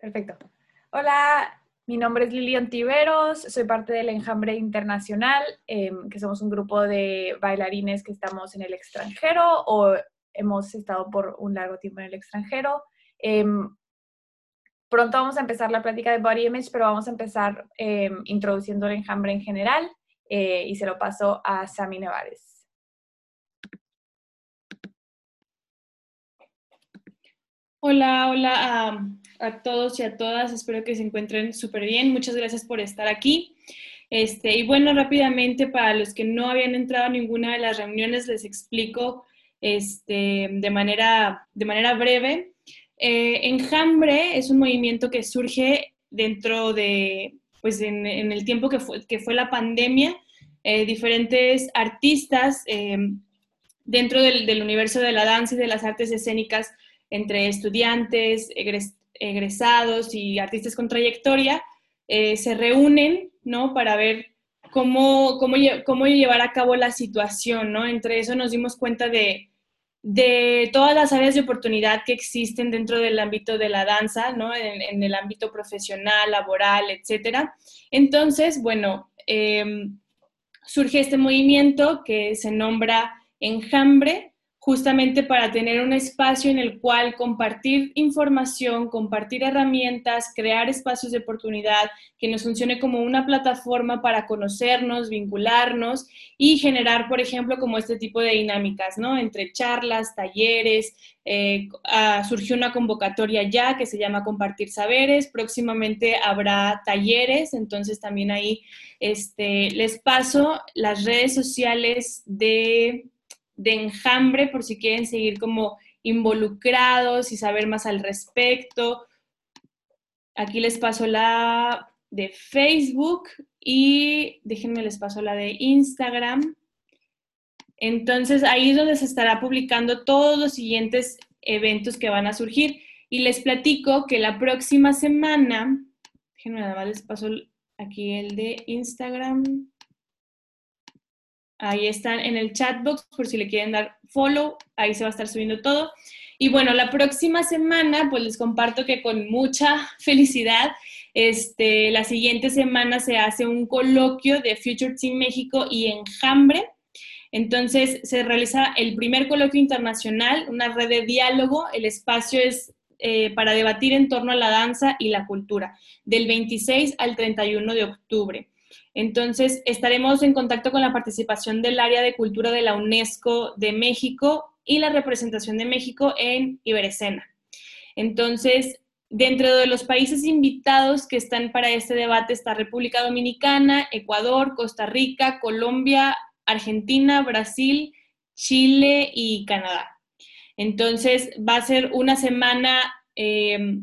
Perfecto. Hola, mi nombre es Lilian Tiveros, soy parte del Enjambre Internacional, em, que somos un grupo de bailarines que estamos en el extranjero o hemos estado por un largo tiempo en el extranjero. Em, pronto vamos a empezar la plática de Body Image, pero vamos a empezar em, introduciendo el enjambre en general eh, y se lo paso a Sami Nevares. Hola, hola a, todos y a todas. Espero que se encuentren súper bien. Muchas gracias por estar aquí. Este, y bueno, rápidamente, para los que no habían entrado a ninguna de las reuniones, les explico este, de, manera, de manera breve. Eh, Enjambre es un movimiento que surge dentro de, pues en, el tiempo que fue, que fue la pandemia, eh, diferentes artistas eh, dentro del, del universo de la danza y de las artes escénicas entre estudiantes, egresados y artistas con trayectoria, eh, se reúnen, ¿no? Para ver cómo, cómo, cómo, llevar a cabo la situación, ¿no? Entre eso nos dimos cuenta de, de todas las áreas de oportunidad que existen dentro del ámbito de la danza, ¿no? En, el ámbito profesional, laboral, etcétera. Entonces, bueno, em, surge este movimiento que se nombra Enjambre, justamente para tener un espacio en el cual compartir información, compartir herramientas, crear espacios de oportunidad que nos funcione como una plataforma para conocernos, vincularnos y generar, por ejemplo, como este tipo de dinámicas, ¿no? Entre charlas, talleres, eh, ah, surgió una convocatoria ya que se llama Compartir Saberes, próximamente habrá talleres, entonces también ahí este, les paso las redes sociales de de enjambre por si quieren seguir como involucrados y saber más al respecto. Aquí les paso la de Facebook y déjenme les paso la de Instagram. Entonces ahí es donde se estará publicando todos los siguientes eventos que van a surgir. Y les platico que la próxima semana, déjenme nada más les paso aquí el de Instagram. Ahí están en el chat box por si le quieren dar follow, ahí se va a estar subiendo todo. Y bueno, la próxima semana, pues les comparto que con mucha felicidad, este, la siguiente semana se hace un coloquio de Future Team México y Enjambre. Entonces se realiza el primer coloquio internacional, una red de diálogo. El espacio es eh, para debatir en torno a la danza y la cultura, del 26 al 31 de octubre. Entonces, estaremos en contacto con la participación del área de cultura de la UNESCO de México y la representación de México en Iberescena. Entonces, dentro de los países invitados que están para este debate está República Dominicana, Ecuador, Costa Rica, Colombia, Argentina, Brasil, Chile y Canadá. Entonces, va a ser una semana... Eh,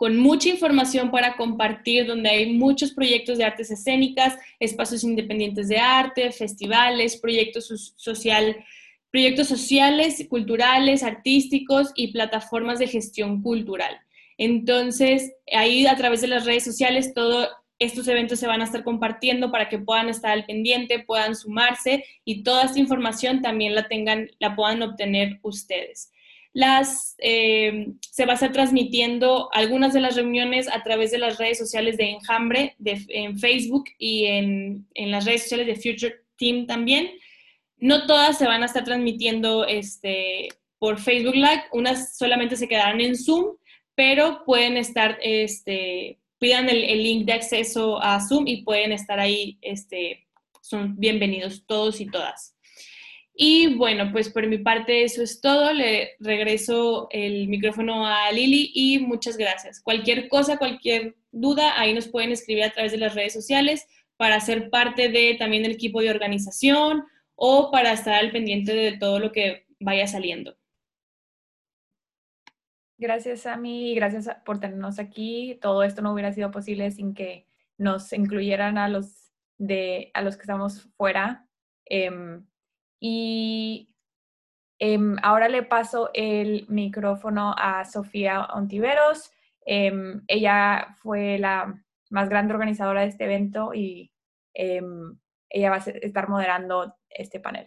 con mucha información para compartir, donde hay muchos proyectos de artes escénicas, espacios independientes de arte, festivales, proyectos, social, proyectos sociales, culturales, artísticos y plataformas de gestión cultural. Entonces, ahí a través de las redes sociales, todos estos eventos se van a estar compartiendo para que puedan estar al pendiente, puedan sumarse y toda esta información también la tengan, la puedan obtener ustedes. Las, eh, se va a estar transmitiendo algunas de las reuniones a través de las redes sociales de Enjambre, de, en Facebook y en, en, las redes sociales de Future Team también. No todas se van a estar transmitiendo este, por Facebook Live, unas solamente se quedarán en Zoom, pero pueden estar, este, pidan el, el link de acceso a Zoom y pueden estar ahí, este, son bienvenidos todos y todas. Y bueno, pues por mi parte eso es todo. Le regreso el micrófono a Lili y muchas gracias. Cualquier cosa, cualquier duda, ahí nos pueden escribir a través de las redes sociales para ser parte de también del equipo de organización o para estar al pendiente de todo lo que vaya saliendo. Gracias, Ami, gracias por tenernos aquí. Todo esto no hubiera sido posible sin que nos incluyeran a los, de, a los que estamos fuera. Em, y em, ahora le paso el micrófono a Sofía Ontiveros. Em, ella fue la más grande organizadora de este evento y em, ella va a estar moderando este panel.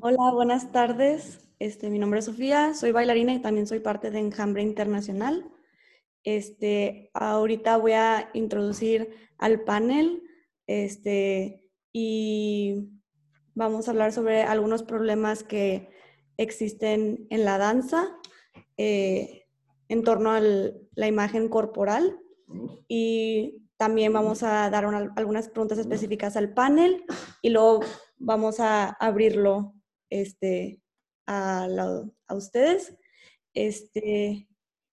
Hola, buenas tardes. Este, mi nombre es Sofía, soy bailarina y también soy parte de Enjambre Internacional. Este, ahorita voy a introducir al panel este, y vamos a hablar sobre algunos problemas que existen en la danza eh, en torno a la imagen corporal y también vamos a dar algunas preguntas específicas al panel y luego vamos a abrirlo este, a, a ustedes. Este,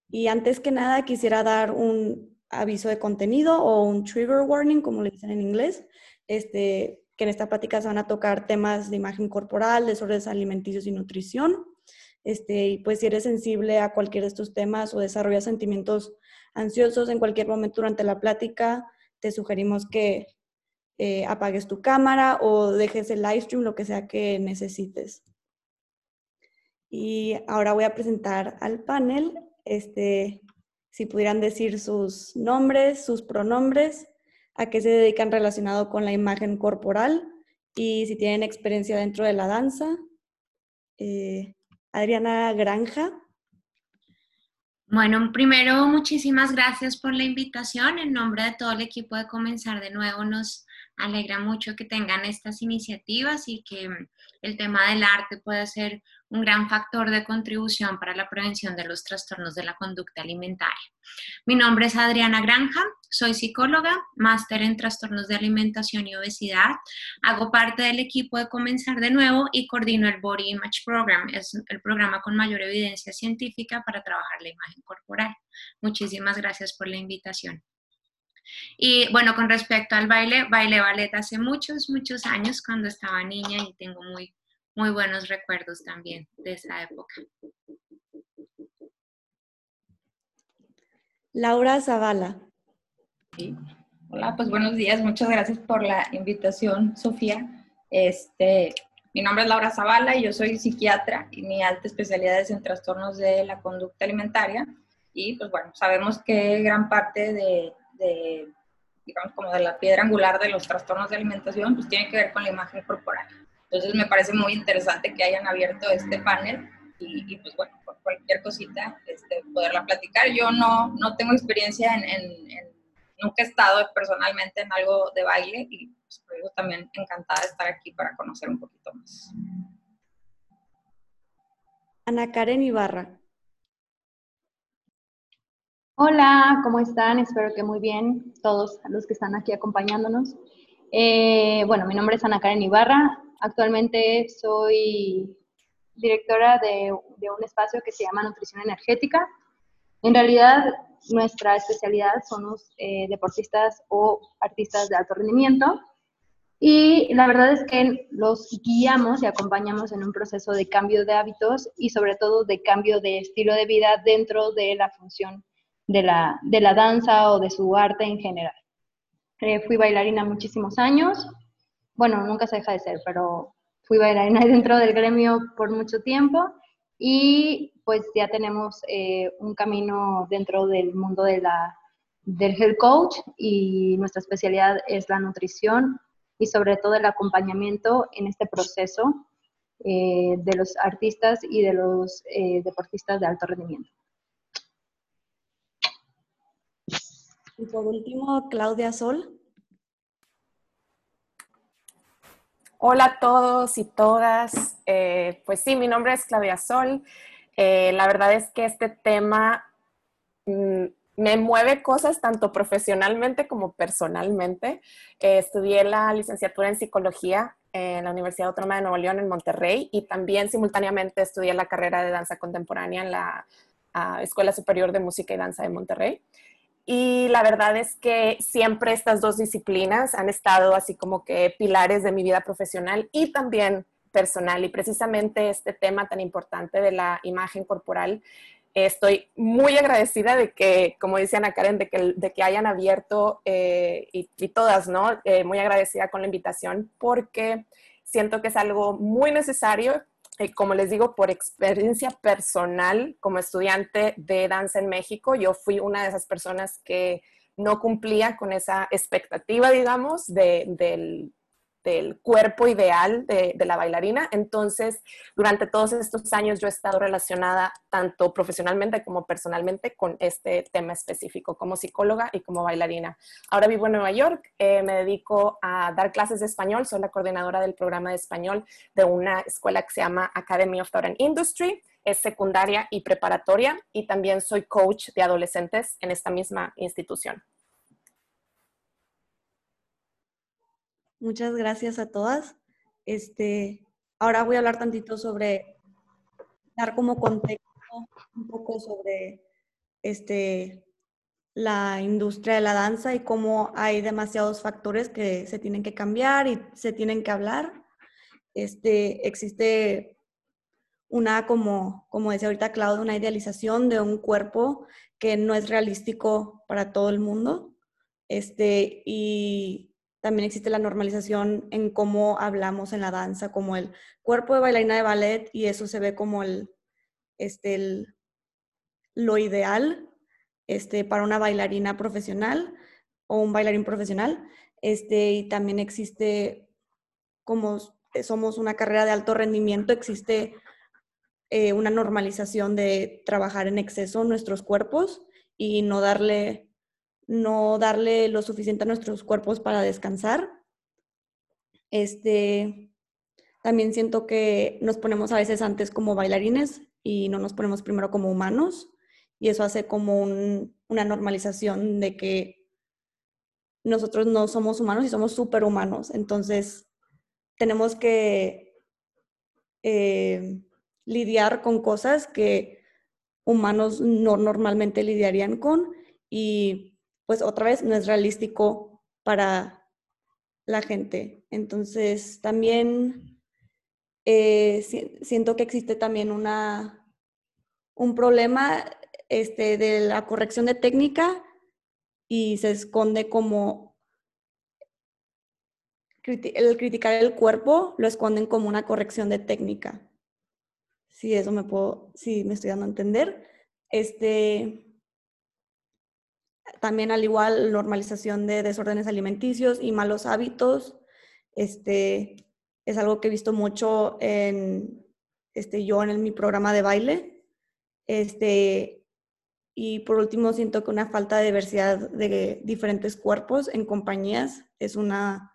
y antes que nada quisiera dar un aviso de contenido o un trigger warning, como le dicen en inglés, este, que en esta plática se van a tocar temas de imagen corporal, desórdenes alimenticios y nutrición. Este, y pues si eres sensible a cualquier de estos temas o desarrollas sentimientos ansiosos en cualquier momento durante la plática, te sugerimos que eh, apagues tu cámara o dejes el live stream, lo que sea que necesites. Y ahora voy a presentar al panel. Este, si pudieran decir sus nombres, sus pronombres, a qué se dedican relacionado con la imagen corporal y si tienen experiencia dentro de la danza. Eh, Adriana Granja. Bueno, primero muchísimas gracias por la invitación. En nombre de todo el equipo de Comenzar de Nuevo, nos alegra mucho que tengan estas iniciativas y que el tema del arte pueda ser un gran factor de contribución para la prevención de los trastornos de la conducta alimentaria. Mi nombre es Adriana Granja, soy psicóloga, máster en trastornos de alimentación y obesidad. Hago parte del equipo de Comenzar de Nuevo y coordino el Body Image Program, es el programa con mayor evidencia científica para trabajar la imagen corporal. Muchísimas gracias por la invitación. Y bueno, con respecto al baile, bailé ballet hace muchos, muchos años cuando estaba niña y tengo muy, muy buenos recuerdos también de esa época. Laura Zavala. Hola, pues buenos días, muchas gracias por la invitación, Sofía. Este, mi nombre es Laura Zavala y yo soy psiquiatra y mi alta especialidad es en trastornos de la conducta alimentaria. Y pues bueno, sabemos que gran parte de de, digamos, como de la piedra angular de los trastornos de alimentación, pues tiene que ver con la imagen corporal. Entonces me parece muy interesante que hayan abierto este panel y, pues bueno, por cualquier cosita, este, poderla platicar. Yo no, no tengo experiencia en, nunca he estado personalmente en algo de baile y pues, por también encantada de estar aquí para conocer un poquito más. Ana Karen Ibarra. Hola, ¿cómo están? Espero que muy bien todos los que están aquí acompañándonos. Eh, bueno, mi nombre es Ana Karen Ibarra. Actualmente soy directora de, un espacio que se llama Nutrición Energética. En realidad, nuestra especialidad son los eh, deportistas o artistas de alto rendimiento. Y la verdad es que los guiamos y acompañamos en un proceso de cambio de hábitos y sobre todo de cambio de estilo de vida dentro de la función de la, de la danza o de su arte en general. Eh, fui bailarina muchísimos años, bueno, nunca se deja de ser, pero fui bailarina dentro del gremio por mucho tiempo y pues ya tenemos eh, un camino dentro del mundo de la, del health coach y nuestra especialidad es la nutrición y sobre todo el acompañamiento en este proceso eh, de los artistas y de los deportistas de alto rendimiento. Y por último, Claudia Sol. Hola a todos y todas. Eh, pues sí, mi nombre es Claudia Sol. Eh, la verdad es que este tema mm, me mueve cosas tanto profesionalmente como personalmente. Eh, estudié la licenciatura en psicología en la Universidad Autónoma de Nuevo León en Monterrey y también simultáneamente estudié la carrera de danza contemporánea en la Escuela Superior de Música y Danza de Monterrey. Y la verdad es que siempre estas dos disciplinas han estado así como que pilares de mi vida profesional y también personal. Y precisamente este tema tan importante de la imagen corporal, estoy muy agradecida de que, como dice Ana Karen, de que, de que hayan abierto eh, y, todas, ¿no? Eh, muy agradecida con la invitación porque siento que es algo muy necesario eh, como les digo, por experiencia personal como estudiante de danza en México, yo fui una de esas personas que no cumplía con esa expectativa, digamos, de, del cuerpo ideal de, de, la bailarina. Entonces, durante todos estos años yo he estado relacionada tanto profesionalmente como personalmente con este tema específico, como psicóloga y como bailarina. Ahora vivo en Nueva York, eh, me dedico a dar clases de español, soy la coordinadora del programa de español de una escuela que se llama Academy of Thought and Industry es secundaria y preparatoria y también soy coach de adolescentes en esta misma institución. Muchas gracias a todas. Este, ahora voy a hablar tantito sobre dar como contexto un poco sobre este, la industria de la danza y cómo hay demasiados factores que se tienen que cambiar y se tienen que hablar. Este, existe una, como, como decía ahorita Claudia, una idealización de un cuerpo que no es realístico para todo el mundo. Este, y también existe la normalización en cómo hablamos en la danza, como el cuerpo de bailarina de ballet, y eso se ve como el, este, el, lo ideal este, para una bailarina profesional o un bailarín profesional. Este, y también existe, como somos una carrera de alto rendimiento, existe eh, una normalización de trabajar en exceso nuestros cuerpos y no darle, no darle lo suficiente a nuestros cuerpos para descansar. Este, también siento que nos ponemos a veces antes como bailarines y no nos ponemos primero como humanos y eso hace como una normalización de que nosotros no somos humanos y somos superhumanos. Entonces, tenemos que eh, lidiar con cosas que humanos no normalmente lidiarían con y pues otra vez no es realístico para la gente. Entonces también eh, siento que existe también una, un problema este, de la corrección de técnica y se esconde como el criticar el cuerpo, lo esconden como una corrección de técnica si eso me puedo, si me estoy dando a entender. Este, también al igual normalización de desórdenes alimenticios y malos hábitos. Este, es algo que he visto mucho en, este, yo en mi programa de baile. Este, y por último, siento que una falta de diversidad de diferentes cuerpos en compañías es una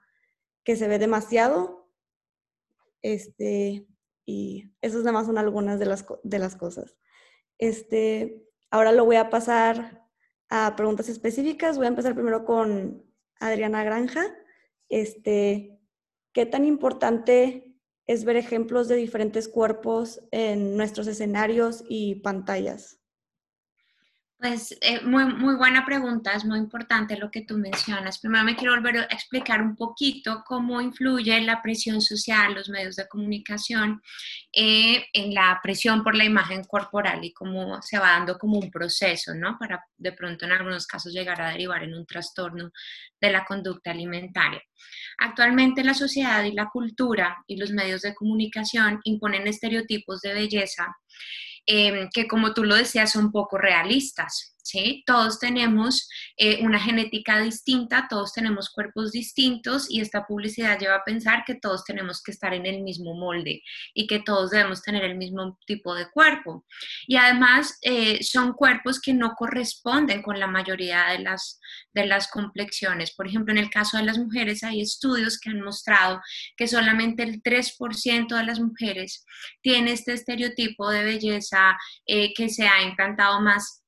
que se ve demasiado. Este, y esas nada más son algunas de las, de las cosas. Este, ahora lo voy a pasar a preguntas específicas. Voy a empezar primero con Adriana Granja. Este, ¿Qué tan importante es ver ejemplos de diferentes cuerpos en nuestros escenarios y pantallas? Pues eh, muy, muy buena pregunta, es muy importante lo que tú mencionas. Primero me quiero volver a explicar un poquito cómo influye la presión social, los medios de comunicación, eh, en la presión por la imagen corporal y cómo se va dando como un proceso, ¿no? Para de pronto en algunos casos llegar a derivar en un trastorno de la conducta alimentaria. Actualmente la sociedad y la cultura y los medios de comunicación imponen estereotipos de belleza Em, que como tú lo decías son poco realistas. ¿Sí? Todos tenemos eh, una genética distinta, todos tenemos cuerpos distintos y esta publicidad lleva a pensar que todos tenemos que estar en el mismo molde y que todos debemos tener el mismo tipo de cuerpo. Y además eh, son cuerpos que no corresponden con la mayoría de las, de las complexiones. Por ejemplo, en el caso de las mujeres hay estudios que han mostrado que solamente el 3% de las mujeres tiene este estereotipo de belleza eh, que se ha implantado más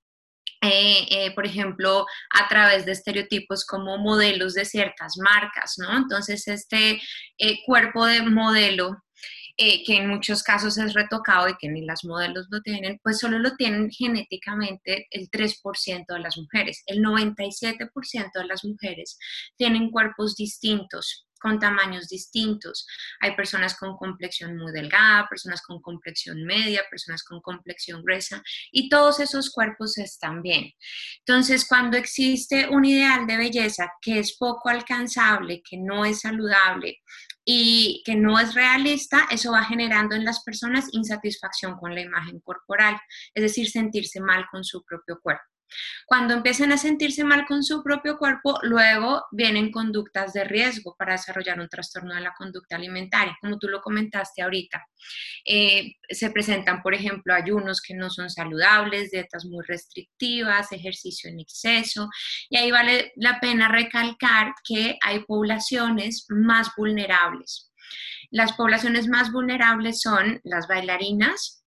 eh, eh, por ejemplo, a través de estereotipos como modelos de ciertas marcas, ¿no? Entonces, este eh, cuerpo de modelo, que en muchos casos es retocado y que ni las modelos lo tienen, pues solo lo tienen genéticamente el 3% de las mujeres. El 97% de las mujeres tienen cuerpos distintos con tamaños distintos. Hay personas con complexión muy delgada, personas con complexión media, personas con complexión gruesa y todos esos cuerpos están bien. Entonces, cuando existe un ideal de belleza que es poco alcanzable, que no es saludable y que no es realista, eso va generando en las personas insatisfacción con la imagen corporal, es decir, sentirse mal con su propio cuerpo. Cuando empiezan a sentirse mal con su propio cuerpo, luego vienen conductas de riesgo para desarrollar un trastorno de la conducta alimentaria, como tú lo comentaste ahorita. Eh, se presentan, por ejemplo, ayunos que no son saludables, dietas muy restrictivas, ejercicio en exceso, y ahí vale la pena recalcar que hay poblaciones más vulnerables. Las poblaciones más vulnerables son las bailarinas,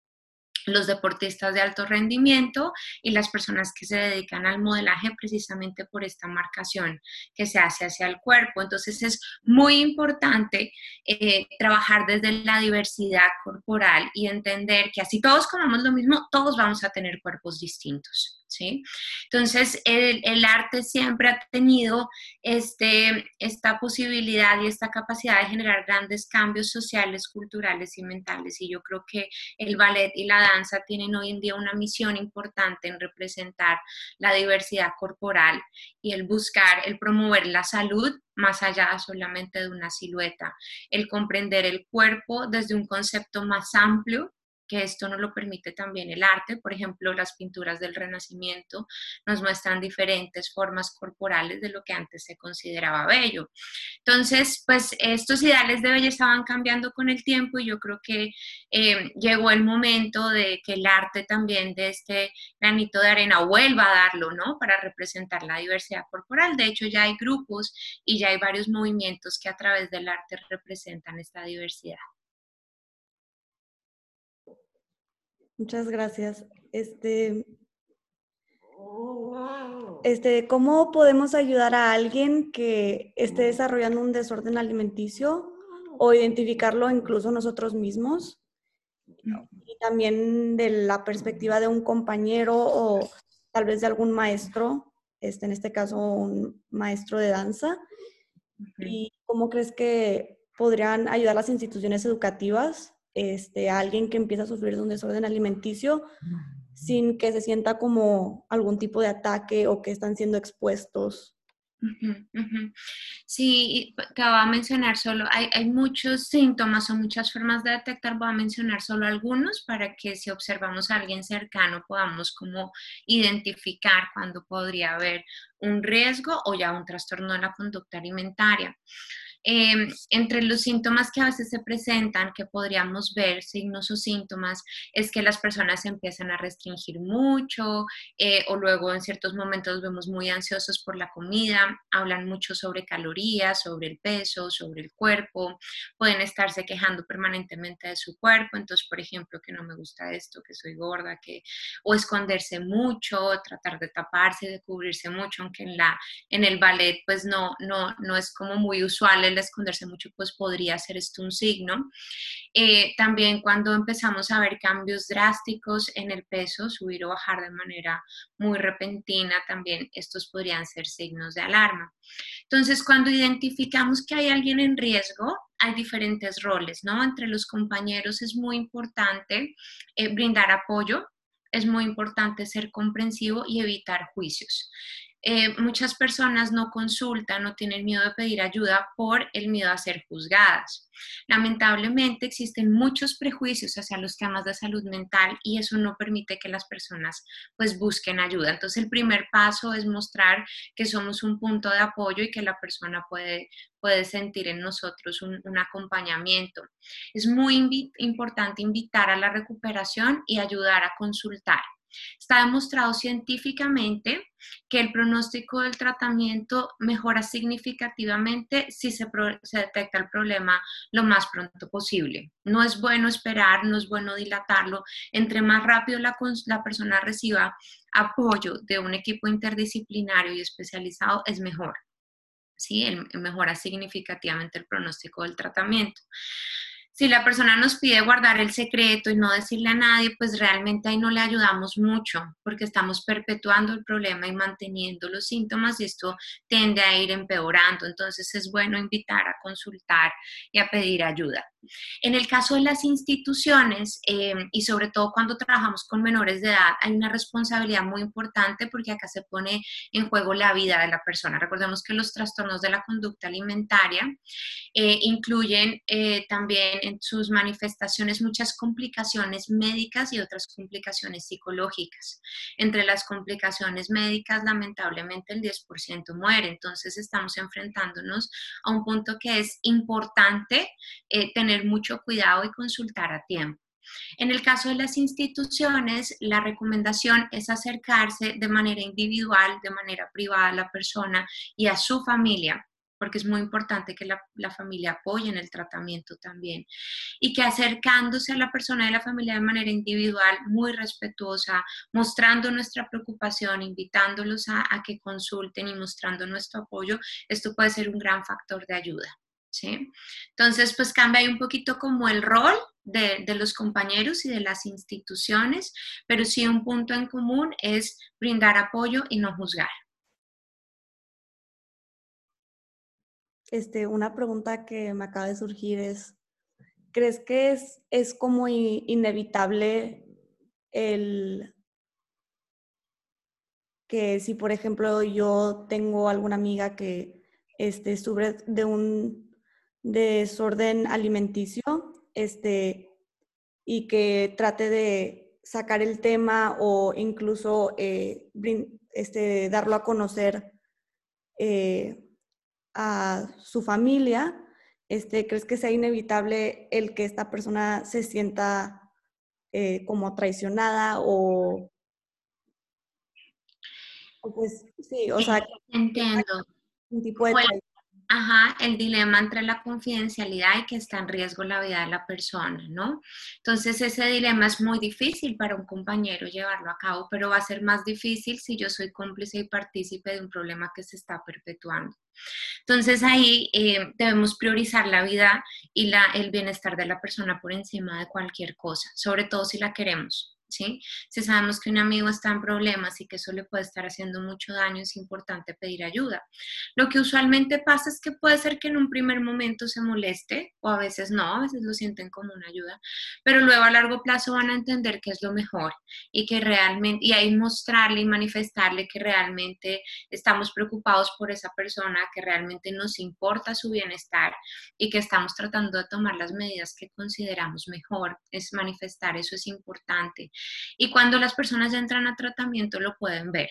los deportistas de alto rendimiento y las personas que se dedican al modelaje precisamente por esta marcación que se hace hacia el cuerpo. Entonces es muy importante eh, trabajar desde la diversidad corporal y entender que así todos comamos lo mismo, todos vamos a tener cuerpos distintos. ¿Sí? Entonces, el, arte siempre ha tenido este, esta posibilidad y esta capacidad de generar grandes cambios sociales, culturales y mentales. Y yo creo que el ballet y la danza tienen hoy en día una misión importante en representar la diversidad corporal y el buscar, el promover la salud más allá solamente de una silueta, el comprender el cuerpo desde un concepto más amplio que esto nos lo permite también el arte. Por ejemplo, las pinturas del Renacimiento nos muestran diferentes formas corporales de lo que antes se consideraba bello. Entonces, pues estos ideales de belleza van cambiando con el tiempo y yo creo que eh, llegó el momento de que el arte también de este granito de arena vuelva a darlo, ¿no? Para representar la diversidad corporal. De hecho, ya hay grupos y ya hay varios movimientos que a través del arte representan esta diversidad. Muchas gracias. Este, este, ¿cómo podemos ayudar a alguien que esté desarrollando un desorden alimenticio o identificarlo incluso nosotros mismos? Y también de la perspectiva de un compañero o tal vez de algún maestro, este, en este caso un maestro de danza. ¿Y cómo crees que podrían ayudar las instituciones educativas este, a alguien que empieza a sufrir de un desorden alimenticio sin que se sienta como algún tipo de ataque o que están siendo expuestos. Sí, te voy a mencionar solo, hay, hay, muchos síntomas o muchas formas de detectar, voy a mencionar solo algunos para que si observamos a alguien cercano podamos como identificar cuando podría haber un riesgo o ya un trastorno de la conducta alimentaria. Em, entre los síntomas que a veces se presentan, que podríamos ver, signos o síntomas, es que las personas empiezan a restringir mucho eh, o luego en ciertos momentos vemos muy ansiosos por la comida, hablan mucho sobre calorías, sobre el peso, sobre el cuerpo, pueden estarse quejando permanentemente de su cuerpo, entonces, por ejemplo, que no me gusta esto, que soy gorda, que o esconderse mucho, tratar de taparse, de cubrirse mucho, aunque en la en el ballet pues no no no es como muy usual el esconderse mucho, pues podría ser esto un signo. Eh, también cuando empezamos a ver cambios drásticos en el peso, subir o bajar de manera muy repentina, también estos podrían ser signos de alarma. Entonces, cuando identificamos que hay alguien en riesgo, hay diferentes roles, ¿no? Entre los compañeros es muy importante eh, brindar apoyo, es muy importante ser comprensivo y evitar juicios. Eh, muchas personas no consultan, no tienen miedo de pedir ayuda por el miedo a ser juzgadas. Lamentablemente existen muchos prejuicios hacia los temas de salud mental y eso no permite que las personas pues busquen ayuda. Entonces el primer paso es mostrar que somos un punto de apoyo y que la persona puede, puede sentir en nosotros un, un acompañamiento. Es muy importante invitar a la recuperación y ayudar a consultar. Está demostrado científicamente que el pronóstico del tratamiento mejora significativamente si se, detecta el problema lo más pronto posible. No es bueno esperar, no es bueno dilatarlo. Entre más rápido la, persona reciba apoyo de un equipo interdisciplinario y especializado, es mejor. ¿sí? mejora significativamente el pronóstico del tratamiento si la persona nos pide guardar el secreto y no decirle a nadie, pues realmente ahí no le ayudamos mucho porque estamos perpetuando el problema y manteniendo los síntomas y esto tiende a ir empeorando. Entonces es bueno invitar a consultar y a pedir ayuda. En el caso de las instituciones eh, y sobre todo cuando trabajamos con menores de edad, hay una responsabilidad muy importante porque acá se pone en juego la vida de la persona. Recordemos que los trastornos de la conducta alimentaria eh, incluyen eh, también en sus manifestaciones muchas complicaciones médicas y otras complicaciones psicológicas. Entre las complicaciones médicas, lamentablemente el 10% muere, entonces estamos enfrentándonos a un punto que es importante eh, tener mucho cuidado y consultar a tiempo. En el caso de las instituciones, la recomendación es acercarse de manera individual, de manera privada a la persona y a su familia porque es muy importante que la, familia apoye en el tratamiento también. Y que acercándose a la persona de la familia de manera individual, muy respetuosa, mostrando nuestra preocupación, invitándolos a, que consulten y mostrando nuestro apoyo, esto puede ser un gran factor de ayuda. ¿Sí? Entonces, pues cambia ahí un poquito como el rol de, de, los compañeros y de las instituciones, pero sí un punto en común es brindar apoyo y no juzgar. Este, una pregunta que me acaba de surgir es, ¿crees que es, es como inevitable el que si, por ejemplo, yo tengo alguna amiga que este, sufre de un desorden alimenticio este, y que trate de sacar el tema o incluso eh, este, darlo a conocer eh, a su familia, este, ¿crees que sea inevitable el que esta persona se sienta eh, como traicionada o, pues sí, o sea, entiendo. Un tipo de Ajá, el dilema entre la confidencialidad y que está en riesgo la vida de la persona, ¿no? Entonces ese dilema es muy difícil para un compañero llevarlo a cabo, pero va a ser más difícil si yo soy cómplice y partícipe de un problema que se está perpetuando. Entonces ahí eh, debemos priorizar la vida y el bienestar de la persona por encima de cualquier cosa, sobre todo si la queremos. Si sabemos que un amigo está en problemas y que eso le puede estar haciendo mucho daño, es importante pedir ayuda. Lo que usualmente pasa es que puede ser que en un primer momento se moleste o a veces no, a veces lo sienten como una ayuda, pero luego a largo plazo van a entender que es lo mejor y que realmente, y ahí mostrarle y manifestarle que realmente estamos preocupados por esa persona, que realmente nos importa su bienestar y que estamos tratando de tomar las medidas que consideramos mejor. Es manifestar, eso es importante. Y cuando las personas entran a tratamiento lo pueden ver.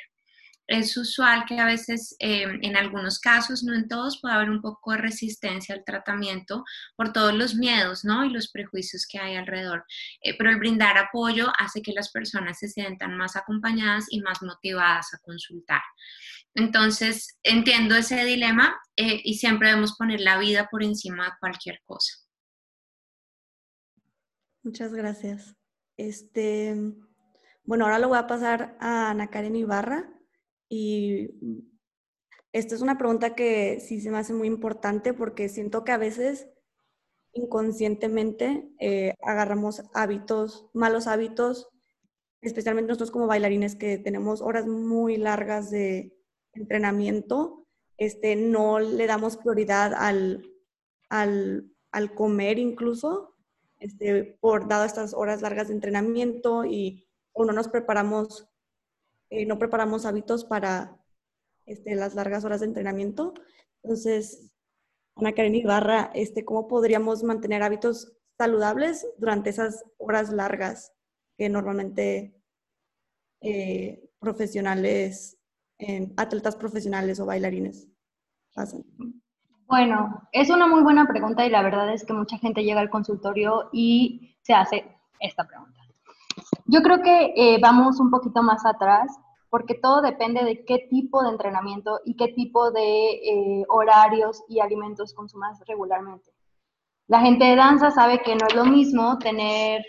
Es usual que a veces, eh, en algunos casos, no en todos, puede haber un poco de resistencia al tratamiento por todos los miedos ¿no? y los prejuicios que hay alrededor. Eh, pero el brindar apoyo hace que las personas se sientan más acompañadas y más motivadas a consultar. Entonces, entiendo ese dilema eh, y siempre debemos poner la vida por encima de cualquier cosa. Muchas gracias. Este, bueno, ahora lo voy a pasar a Ana Karen Ibarra y esta es una pregunta que sí se me hace muy importante porque siento que a veces inconscientemente eh, agarramos hábitos, malos hábitos, especialmente nosotros como bailarines que tenemos horas muy largas de entrenamiento, este, no le damos prioridad al, al, al comer incluso este, por dado estas horas largas de entrenamiento y o no nos preparamos, eh, no preparamos hábitos para este, las largas horas de entrenamiento. Entonces, Ana Karen Ibarra, este, ¿cómo podríamos mantener hábitos saludables durante esas horas largas que normalmente eh, profesionales, atletas profesionales o bailarines hacen? Bueno, es una muy buena pregunta y la verdad es que mucha gente llega al consultorio y se hace esta pregunta. Yo creo que eh, vamos un poquito más atrás porque todo depende de qué tipo de entrenamiento y qué tipo de eh, horarios y alimentos consumas regularmente. La gente de danza sabe que no es lo mismo tener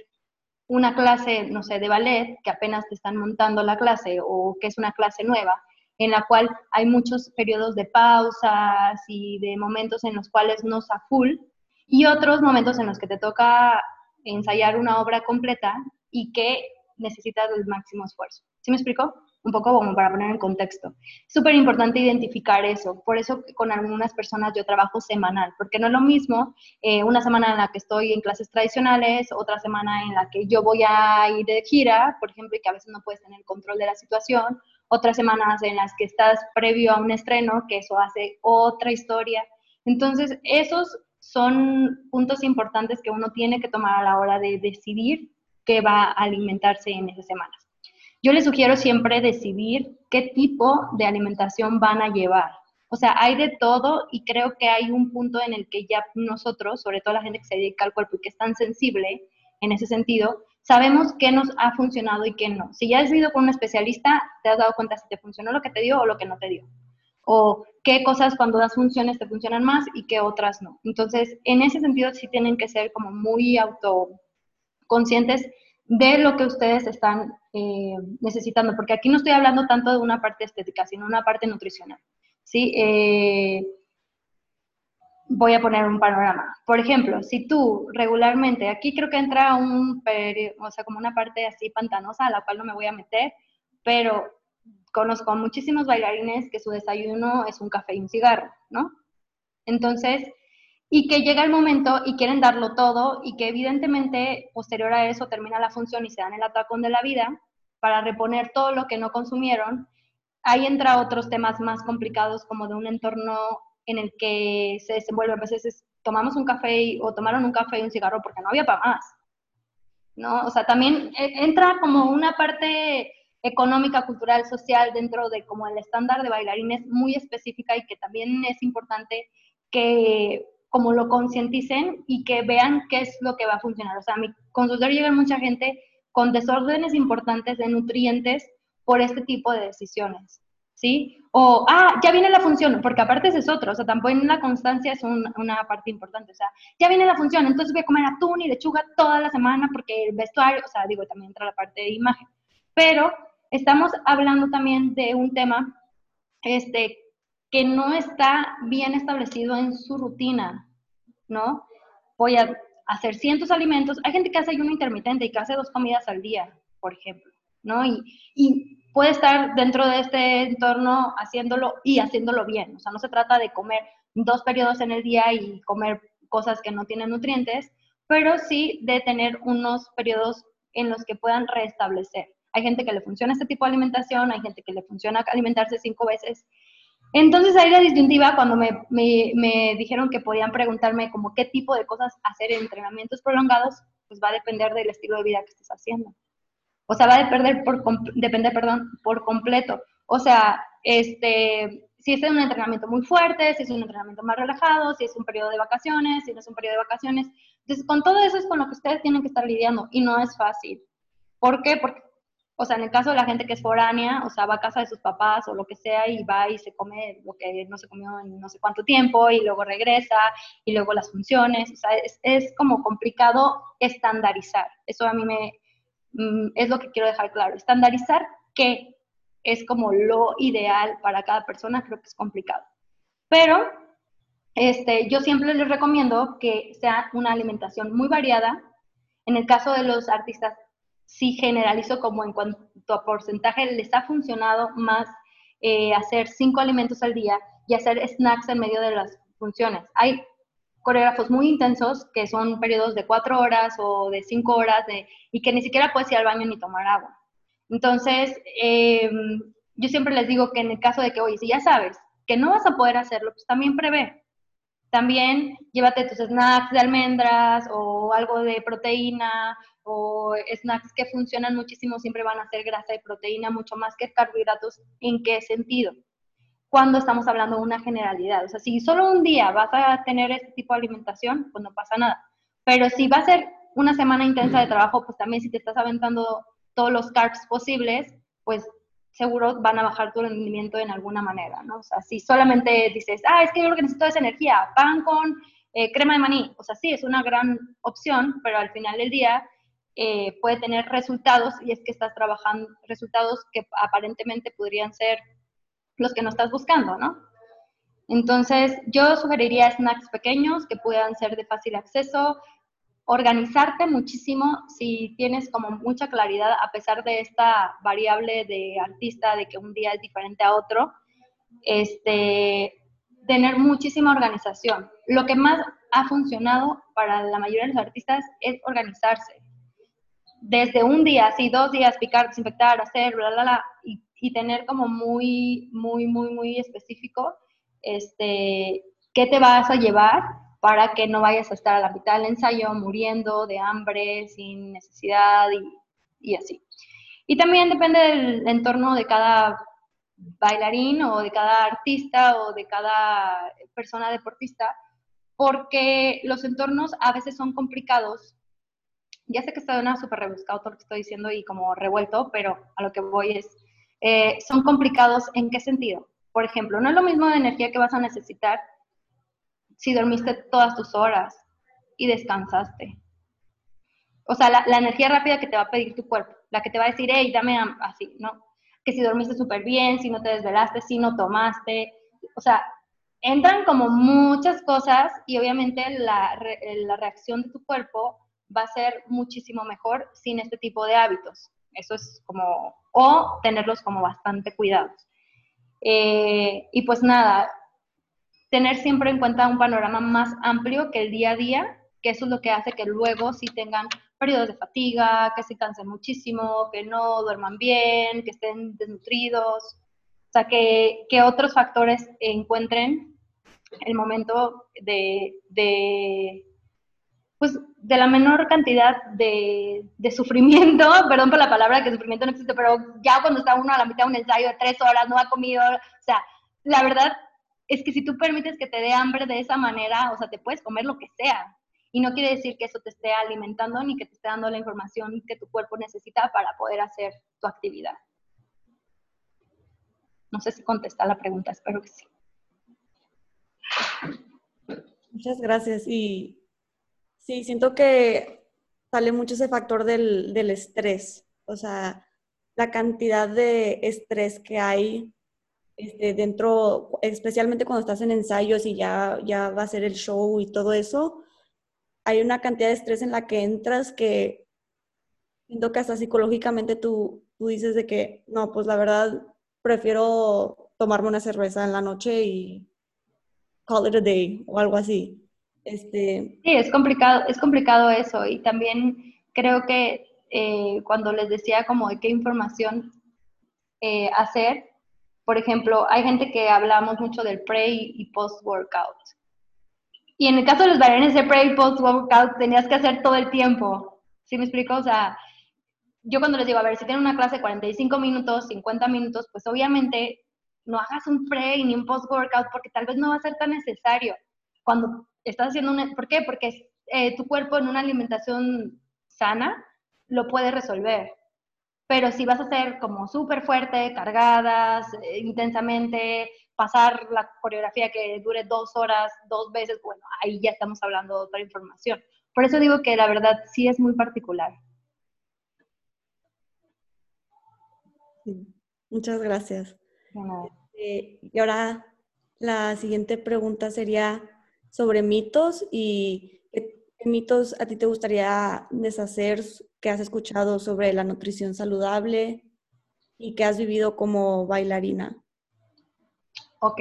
una clase, no sé, de ballet, que apenas te están montando la clase o que es una clase nueva, en la cual hay muchos periodos de pausas y de momentos en los cuales no está full, y otros momentos en los que te toca ensayar una obra completa y que necesitas el máximo esfuerzo. ¿Sí me explico? Un poco como para poner en contexto. Súper importante identificar eso. Por eso con algunas personas yo trabajo semanal, porque no es lo mismo eh, una semana en la que estoy en clases tradicionales, otra semana en la que yo voy a ir de gira, por ejemplo, y que a veces no puedes tener control de la situación, otras semanas en las que estás previo a un estreno, que eso hace otra historia. Entonces, esos son puntos importantes que uno tiene que tomar a la hora de decidir qué va a alimentarse en esas semanas. Yo les sugiero siempre decidir qué tipo de alimentación van a llevar. O sea, hay de todo y creo que hay un punto en el que ya nosotros, sobre todo la gente que se dedica al cuerpo y que es tan sensible en ese sentido, sabemos qué nos ha funcionado y qué no. Si ya has ido con un especialista, te has dado cuenta si te funcionó lo que te dio o lo que no te dio. O qué cosas cuando das funciones te funcionan más y qué otras no. Entonces, en ese sentido sí tienen que ser como muy autoconscientes de lo que ustedes están eh, necesitando, porque aquí no estoy hablando tanto de una parte estética, sino una parte nutricional. ¿sí? Eh, voy a poner un panorama. Por ejemplo, si tú regularmente, aquí creo que entra un, o sea, como una parte así pantanosa a la cual no me voy a meter, pero conozco a muchísimos bailarines que su desayuno es un café y un cigarro, ¿no? Entonces, y que llega el momento y quieren darlo todo y que evidentemente posterior a eso termina la función y se dan el atracón de la vida para reponer todo lo que no consumieron. Ahí entra otros temas más complicados como de un entorno en el que se desenvuelve. A veces tomamos un café o tomaron un café y un cigarro porque no había para más. ¿no? O sea, también e, entra como una parte económica, cultural, social dentro de como el estándar de bailarines muy específica y que también es importante que como lo concienticen y que vean qué es lo que va a funcionar. O sea, a mi consultorio llega mucha gente con desórdenes importantes de nutrientes por este tipo de decisiones, ¿sí? O, ah, ya viene la función, porque aparte es otro, o sea, también la constancia es una parte importante, o sea, ya viene la función, entonces voy a comer atún y lechuga toda la semana porque el vestuario, o sea, digo, también entra la parte de imagen, pero estamos hablando también de un tema, este, que no está bien establecido en su rutina, ¿no? Voy a hacer cientos alimentos. Hay gente que hace ayuno intermitente y que hace dos comidas al día, por ejemplo, ¿no? Y, y puede estar dentro de este entorno haciéndolo y haciéndolo bien. O sea, no se trata de comer dos periodos en el día y comer cosas que no tienen nutrientes, pero sí de tener unos periodos en los que puedan restablecer. Hay gente que le funciona este tipo de alimentación, hay gente que le funciona alimentarse cinco veces entonces ahí la disyuntiva, cuando me, me, dijeron que podían preguntarme como qué tipo de cosas hacer en entrenamientos prolongados, pues va a depender del estilo de vida que estés haciendo. O sea, va a depender por, depender, perdón, por completo. O sea, este, si es un entrenamiento muy fuerte, si es un entrenamiento más relajado, si es un periodo de vacaciones, si no es un periodo de vacaciones. Entonces, con todo eso es con lo que ustedes tienen que estar lidiando y no es fácil. ¿Por qué? Porque o sea, en el caso de la gente que es foránea, o sea, va a casa de sus papás o lo que sea y va y se come lo que no se comió en no sé cuánto tiempo y luego regresa y luego las funciones, o sea, es, como complicado estandarizar. Eso a mí me, mm, es lo que quiero dejar claro. Estandarizar qué es como lo ideal para cada persona, creo que es complicado. Pero este, yo siempre les recomiendo que sea una alimentación muy variada. En el caso de los artistas sí generalizo como en cuanto a porcentaje les ha funcionado más eh, hacer cinco alimentos al día y hacer snacks en medio de las funciones. Hay coreógrafos muy intensos que son periodos de cuatro horas o de cinco horas y que ni siquiera puedes ir al baño ni tomar agua. Entonces, em, yo siempre les digo que en el caso de que, oye, si ya sabes que no vas a poder hacerlo, pues también prevé. También llévate tus snacks de almendras o algo de proteína o snacks que funcionan muchísimo siempre van a ser grasa y proteína mucho más que carbohidratos. ¿En qué sentido? Cuando estamos hablando de una generalidad. O sea, si solo un día vas a tener este tipo de alimentación, pues no pasa nada. Pero si va a ser una semana intensa de trabajo, pues también si te estás aventando todos los carbs posibles, pues seguro van a bajar tu rendimiento en alguna manera, ¿no? O sea, si solamente dices, ah, es que yo lo que necesito es energía, pan con eh, crema de maní, o sea, sí, es una gran opción, pero al final del día eh, puede tener resultados y es que estás trabajando resultados que aparentemente podrían ser los que no estás buscando, ¿no? Entonces, yo sugeriría snacks pequeños que puedan ser de fácil acceso, organizarte muchísimo si tienes como mucha claridad a pesar de esta variable de artista, de que un día es diferente a otro, este, tener muchísima organización. Lo que más ha funcionado para la mayoría de los artistas es organizarse desde un día, así dos días, picar, desinfectar, hacer, bla, bla, bla, y, tener como muy, muy, muy, muy específico, este, qué te vas a llevar para que no vayas a estar a la mitad del ensayo muriendo de hambre, sin necesidad y, y así. Y también depende del entorno de cada bailarín o de cada artista o de cada persona deportista, porque los entornos a veces son complicados. Ya sé que está una súper rebuscado todo lo que estoy diciendo y como revuelto, pero a lo que voy es, eh, son complicados en qué sentido. Por ejemplo, no es lo mismo de energía que vas a necesitar si dormiste todas tus horas y descansaste. O sea, la, energía rápida que te va a pedir tu cuerpo, la que te va a decir, hey, dame así, ¿no? que si dormiste súper bien, si no te desvelaste, si no tomaste. O sea, entran como muchas cosas y obviamente la, la reacción de tu cuerpo va a ser muchísimo mejor sin este tipo de hábitos. Eso es como, o tenerlos como bastante cuidados. Eh, y pues nada, tener siempre en cuenta un panorama más amplio que el día a día, que eso es lo que hace que luego sí tengan periodos de fatiga, que se cansen muchísimo, que no duerman bien, que estén desnutridos, o sea, que, que otros factores encuentren el momento de, de, pues, de la menor cantidad de, de, sufrimiento, perdón por la palabra que sufrimiento no existe, pero ya cuando está uno a la mitad de un ensayo de tres horas, no ha comido, o sea, la verdad es que si tú permites que te dé hambre de esa manera, o sea, te puedes comer lo que sea, y no quiere decir que eso te esté alimentando ni que te esté dando la información que tu cuerpo necesita para poder hacer tu actividad. No sé si contesta la pregunta, espero que sí. Muchas gracias. Y sí, siento que sale mucho ese factor del, del estrés. O sea, la cantidad de estrés que hay este, dentro, especialmente cuando estás en ensayos y ya, ya va a ser el show y todo eso, hay una cantidad de estrés en la que entras que siento que hasta psicológicamente tú, tú dices de que, no, pues la verdad prefiero tomarme una cerveza en la noche y call it a day o algo así. Este... Sí, es complicado, es complicado eso y también creo que eh, cuando les decía como de qué información eh, hacer, por ejemplo, hay gente que hablamos mucho del pre y post-workout. Y en el caso de los bailarines de pre y post workout tenías que hacer todo el tiempo. ¿Sí me explico? O sea, yo cuando les digo, a ver, si tienen una clase de 45 minutos, 50 minutos, pues obviamente no hagas un pre ni un post workout porque tal vez no va a ser tan necesario. Cuando estás haciendo un... ¿Por qué? Porque eh, tu cuerpo en una alimentación sana lo puede resolver. Pero si vas a ser como súper fuerte, cargadas, eh, intensamente, pasar la coreografía que dure dos horas, dos veces, bueno, ahí ya estamos hablando de otra información. Por eso digo que la verdad sí es muy particular. muchas gracias. Eh, y ahora la siguiente pregunta sería sobre mitos y qué mitos a ti te gustaría deshacer que has escuchado sobre la nutrición saludable y que has vivido como bailarina. Ok.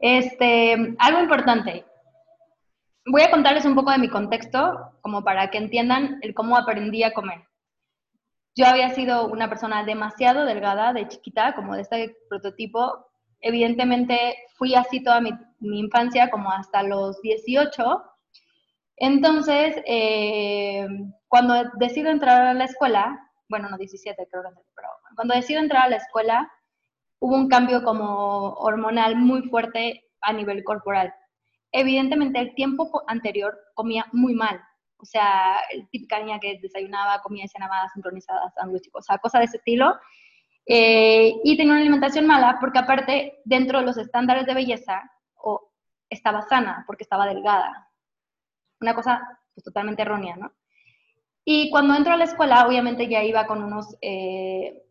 Este, algo importante. Voy a contarles un poco de mi contexto, como para que entiendan el cómo aprendí a comer. Yo había sido una persona demasiado delgada de chiquita, como de este prototipo. Evidentemente fui así toda mi, infancia, como hasta los 18. Entonces, eh, cuando decido entrar a la escuela, bueno, no 17 creo, pero cuando decido entrar a la escuela, hubo un cambio como hormonal muy fuerte a nivel corporal. Evidentemente, el tiempo anterior comía muy mal. O sea, el típica niña que desayunaba, comía y cenaba sincronizadas, o sea, cosas de ese estilo. Eh, y tenía una alimentación mala porque aparte, dentro de los estándares de belleza, estaba sana porque estaba delgada. Una cosa pues, totalmente errónea, ¿no? Y cuando entro a la escuela, obviamente ya iba con unos eh,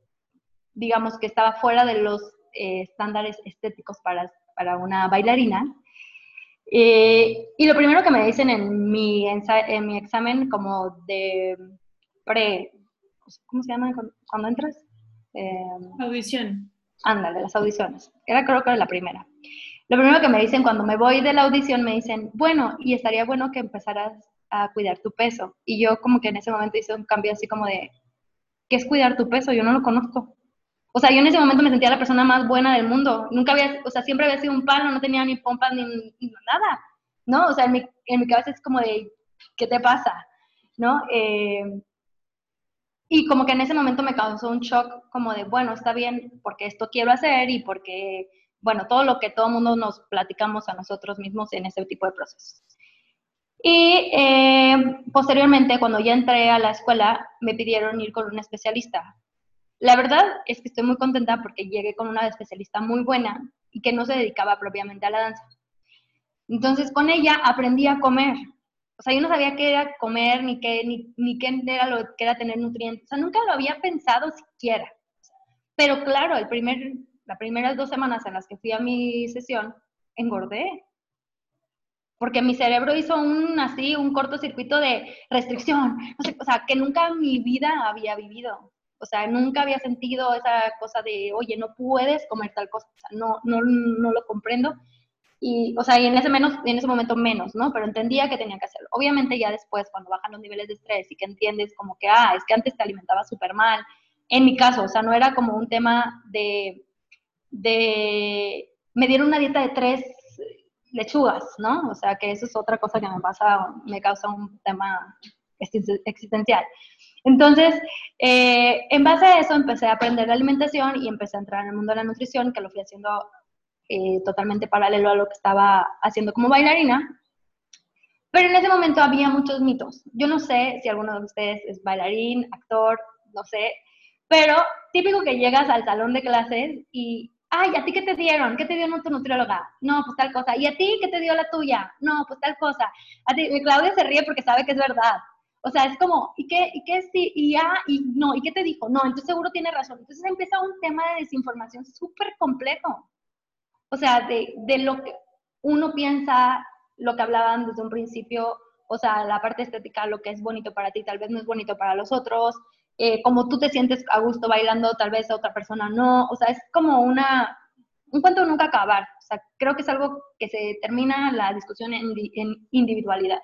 digamos que estaba fuera de los eh, estándares estéticos para, para una bailarina. Eh, y lo primero que me dicen en mi, en mi examen como de pre, ¿cómo se llama cuando, entras? Eh, Audición. Ándale, las audiciones. Era creo que era la primera. Lo primero que me dicen cuando me voy de la audición me dicen, bueno, y estaría bueno que empezaras a cuidar tu peso. Y yo como que en ese momento hice un cambio así como de, ¿qué es cuidar tu peso? Yo no lo conozco. O sea, yo en ese momento me sentía la persona más buena del mundo. Nunca había, o sea, siempre había sido un palo, no tenía ni pompas ni, nada. ¿no? O sea, en mi, en mi cabeza es como de, ¿qué te pasa? ¿No? Eh, y como que en ese momento me causó un shock como de, bueno, está bien, porque esto quiero hacer y porque, bueno, todo lo que todo mundo nos platicamos a nosotros mismos en ese tipo de procesos. Y eh, posteriormente, cuando ya entré a la escuela, me pidieron ir con un especialista. La verdad es que estoy muy contenta porque llegué con una especialista muy buena y que no se dedicaba propiamente a la danza. Entonces, con ella aprendí a comer. O sea, yo no sabía qué era comer, ni qué, ni, ni qué era lo que era tener nutrientes. O sea, nunca lo había pensado siquiera. Pero claro, el primer, las primeras dos semanas en las que fui a mi sesión, engordé porque mi cerebro hizo un así, un cortocircuito de restricción, o sea, que nunca en mi vida había vivido. O sea, nunca había sentido esa cosa de, oye, no puedes comer tal cosa. O sea, no, no, no lo comprendo. Y, o sea, y en ese, menos, en ese momento menos, ¿no? Pero entendía que tenía que hacerlo. Obviamente ya después, cuando bajan los niveles de estrés y que entiendes como que, ah, es que antes te alimentaba súper mal. En mi caso, o sea, no era como un tema de, de, me dieron una dieta de tres lechugas, ¿no? O sea, que eso es otra cosa que me pasa, me causa un tema existencial. Entonces, eh, en base a eso empecé a aprender la alimentación y empecé a entrar en el mundo de la nutrición, que lo fui haciendo eh, totalmente paralelo a lo que estaba haciendo como bailarina. Pero en ese momento había muchos mitos. Yo no sé si alguno de ustedes es bailarín, actor, no sé, pero típico que llegas al salón de clases y ay, ¿a ti qué te dieron? ¿Qué te dio tu nutrióloga? No, pues tal cosa. ¿Y a ti qué te dio la tuya? No, pues tal cosa. A ti, Claudia se ríe porque sabe que es verdad. O sea, es como, ¿y qué, y qué sí? Y ya, y no, ¿y qué te dijo? No, entonces seguro tiene razón. Entonces empieza un tema de desinformación súper complejo. O sea, de, de lo que uno piensa, lo que hablaban desde un principio, o sea, la parte estética, lo que es bonito para ti, tal vez no es bonito para los otros, eh, como tú te sientes a gusto bailando, tal vez a otra persona no, o sea, es como una, un cuento nunca acabar, o sea, creo que es algo que se termina la discusión en, individualidad.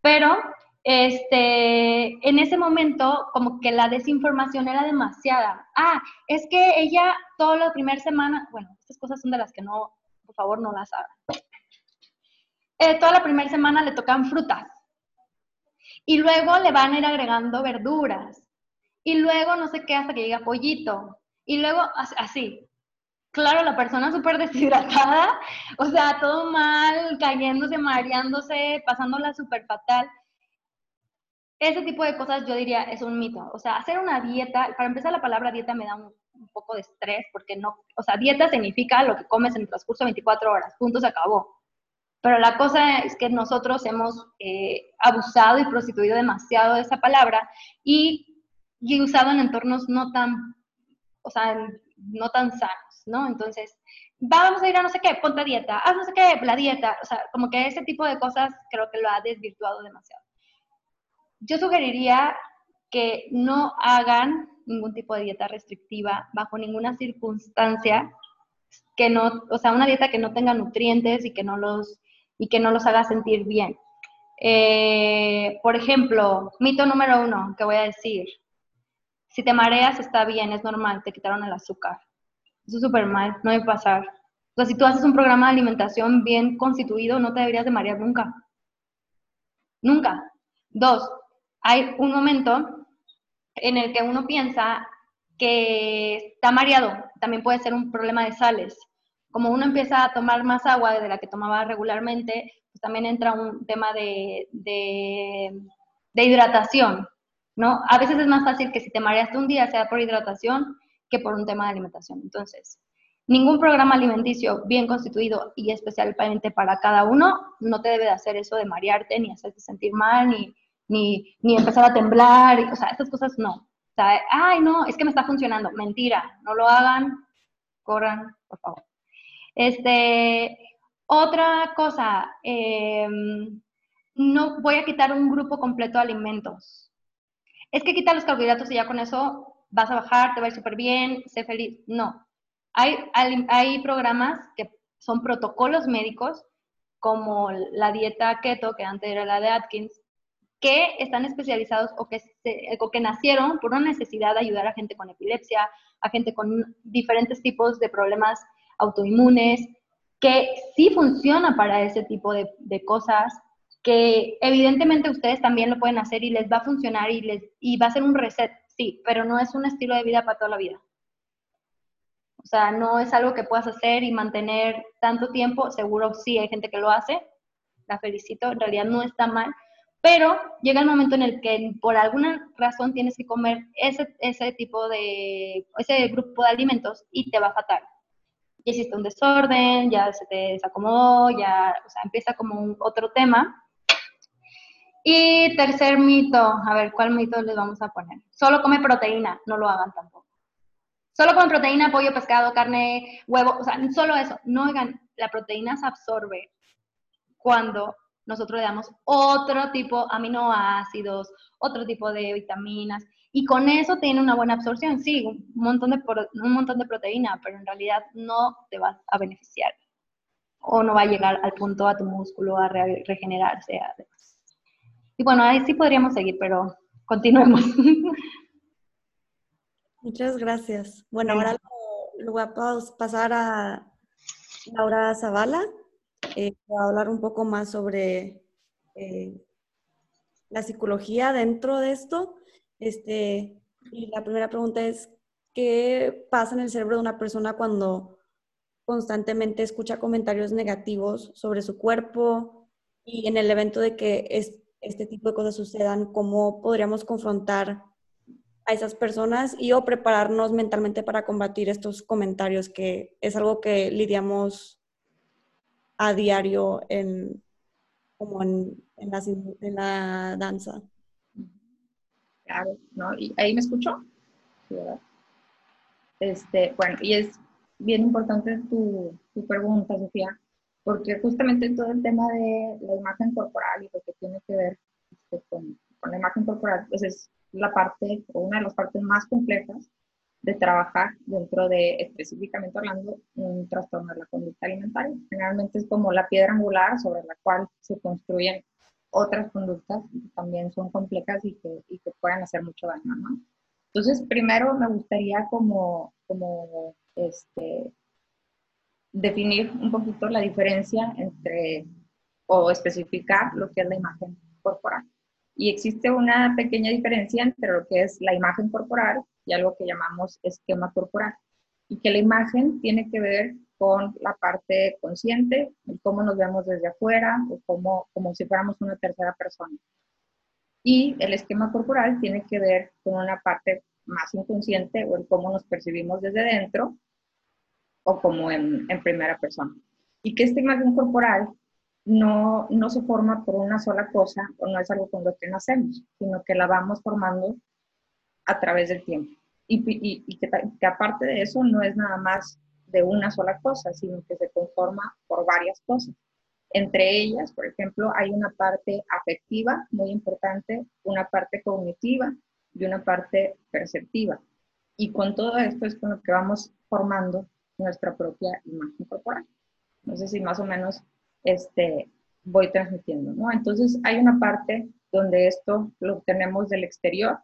Pero, este, en ese momento, como que la desinformación era demasiada. Ah, es que ella toda la primera semana, bueno, estas cosas son de las que no, por favor, no las hagan. Eh, toda la primera semana le tocan frutas. Y luego le van a ir agregando verduras y luego no sé qué hasta que llega pollito, y luego así. Claro, la persona súper deshidratada, o sea, todo mal, cayéndose, mareándose, pasándola súper fatal. Ese tipo de cosas yo diría es un mito. O sea, hacer una dieta, para empezar la palabra dieta me da un, poco de estrés porque no, o sea, dieta significa lo que comes en el transcurso de 24 horas, punto, se acabó. Pero la cosa es que nosotros hemos eh, abusado y prostituido demasiado de esa palabra y y usado en entornos no tan, o sea, no tan sanos, ¿no? Entonces, vamos a ir a no sé qué, ponte a dieta, haz no sé qué, la dieta, o sea, como que ese tipo de cosas creo que lo ha desvirtuado demasiado. Yo sugeriría que no hagan ningún tipo de dieta restrictiva bajo ninguna circunstancia que no, o sea, una dieta que no tenga nutrientes y que no los, y que no los haga sentir bien. Eh, por ejemplo, mito número uno que voy a decir, si te mareas está bien, es normal, te quitaron el azúcar. Eso es súper mal, no debe pasar. O sea, si tú haces un programa de alimentación bien constituido, no te deberías de marear nunca. Nunca. Dos, hay un momento en el que uno piensa que está mareado. También puede ser un problema de sales. Como uno empieza a tomar más agua de la que tomaba regularmente, pues también entra un tema de, de, de hidratación. ¿No? A veces es más fácil que si te mareaste un día sea por hidratación que por un tema de alimentación. Entonces, ningún programa alimenticio bien constituido y especialmente para cada uno no te debe de hacer eso de marearte, ni hacerte sentir mal, ni, ni, ni empezar a temblar, o sea, estas cosas no. O sea, ay, no, es que me está funcionando. Mentira, no lo hagan, corran, por favor. Este, otra cosa, em, no voy a quitar un grupo completo de alimentos es que quita los carbohidratos y ya con eso vas a bajar, te va a ir súper bien, sé feliz. No. Hay, hay, programas que son protocolos médicos, como la dieta keto, que antes era la de Atkins, que están especializados o que, nacieron por una necesidad de ayudar a gente con epilepsia, a gente con diferentes tipos de problemas autoinmunes, que sí funciona para ese tipo de cosas, que evidentemente ustedes también lo pueden hacer y les va a funcionar y, les, y va a ser un reset, sí, pero no es un estilo de vida para toda la vida. O sea, no es algo que puedas hacer y mantener tanto tiempo, seguro sí hay gente que lo hace, la felicito, en realidad no está mal, pero llega el momento en el que por alguna razón tienes que comer ese, ese tipo de, ese grupo de alimentos y te va a fatal. Ya hiciste un desorden, ya se te desacomodó, ya, o sea, empieza como un otro tema. Y tercer mito, a ver, ¿cuál mito les vamos a poner? Solo come proteína, no lo hagan tampoco. Solo come proteína, pollo, pescado, carne, huevo, o sea, solo eso. No hagan, la proteína se absorbe cuando nosotros le damos otro tipo de aminoácidos, otro tipo de vitaminas, y con eso tiene una buena absorción. Sí, un montón de, proteína, pero en realidad no te vas a beneficiar o no va a llegar al punto a tu músculo a regenerarse. Y bueno, ahí sí podríamos seguir, pero continuemos. Muchas gracias. Bueno, ahora lo, voy a pasar a Laura Zavala eh, a hablar un poco más sobre eh, la psicología dentro de esto. Este, y la primera pregunta es, ¿qué pasa en el cerebro de una persona cuando constantemente escucha comentarios negativos sobre su cuerpo y en el evento de que este tipo de cosas sucedan, cómo podríamos confrontar a esas personas y o prepararnos mentalmente para combatir estos comentarios, que es algo que lidiamos a diario en, como en, en, la, danza. Claro, ¿no? ¿Y ahí me escuchó? Sí, ¿verdad? Este, bueno, y es bien importante tu, tu, pregunta, Sofía, porque justamente todo el tema de la imagen corporal y lo que tiene que ver este, con, con, la imagen corporal, pues es la parte o una de las partes más complejas de trabajar dentro de, específicamente hablando, un trastorno de la conducta alimentaria. Generalmente es como la piedra angular sobre la cual se construyen otras conductas que también son complejas y que, y que pueden hacer mucho daño, ¿no? Entonces, primero me gustaría como, como este, definir un poquito la diferencia entre, o especificar lo que es la imagen corporal. Y existe una pequeña diferencia entre lo que es la imagen corporal y algo que llamamos esquema corporal. Y que la imagen tiene que ver con la parte consciente, cómo nos vemos desde afuera o como, como si fuéramos una tercera persona. Y el esquema corporal tiene que ver con una parte más inconsciente o el cómo nos percibimos desde dentro o como en, en primera persona. Y que esta imagen corporal no, no se forma por una sola cosa o no es algo con lo que nacemos, sino que la vamos formando a través del tiempo. Y, y, que, aparte de eso no es nada más de una sola cosa, sino que se conforma por varias cosas. Entre ellas, por ejemplo, hay una parte afectiva muy importante, una parte cognitiva y una parte perceptiva. Y con todo esto es con lo que vamos formando nuestra propia imagen corporal. No sé si más o menos este, voy transmitiendo, ¿no? Entonces hay una parte donde esto lo obtenemos del exterior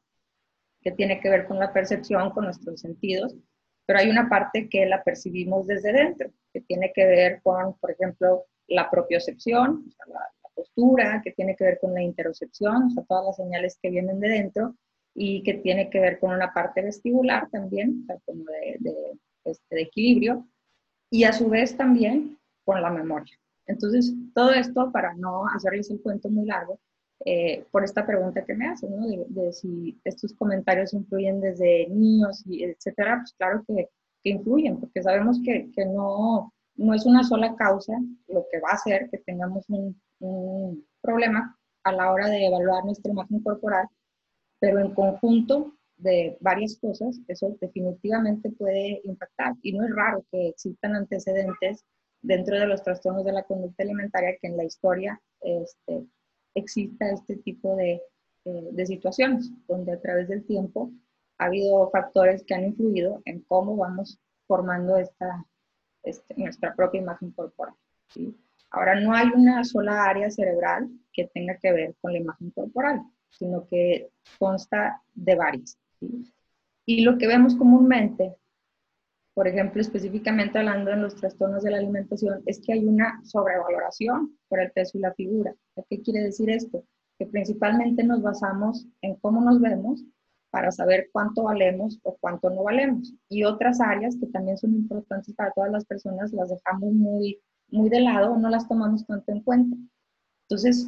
que tiene que ver con la percepción, con nuestros sentidos, pero hay una parte que la percibimos desde dentro, que tiene que ver con, por ejemplo, la propiocepción, o la, postura, que tiene que ver con la interocepción, o sea, todas las señales que vienen de dentro, y que tiene que ver con una parte vestibular también, o sea, como de, este, de equilibrio, y a su vez también con la memoria. Entonces, todo esto, para no hacerles el cuento muy largo, eh, por esta pregunta que me hacen, ¿no? De, si estos comentarios influyen desde niños, y etcétera, pues claro que, que influyen, porque sabemos que, que, no, no es una sola causa lo que va a hacer que tengamos un, un problema a la hora de evaluar nuestra imagen corporal, pero en conjunto de varias cosas, eso definitivamente puede impactar. Y no es raro que existan antecedentes dentro de los trastornos de la conducta alimentaria que en la historia este, exista este tipo de, de, situaciones, donde a través del tiempo ha habido factores que han influido en cómo vamos formando esta, este, nuestra propia imagen corporal. Ahora, no hay una sola área cerebral que tenga que ver con la imagen corporal, sino que consta de varias. ¿Sí? Y lo que vemos comúnmente por ejemplo, específicamente hablando en los trastornos de la alimentación, es que hay una sobrevaloración por el peso y la figura. ¿Qué quiere decir esto? Que principalmente nos basamos en cómo nos vemos para saber cuánto valemos o cuánto no valemos. Y otras áreas que también son importantes para todas las personas las dejamos muy, muy de lado o no las tomamos tanto en cuenta. Entonces,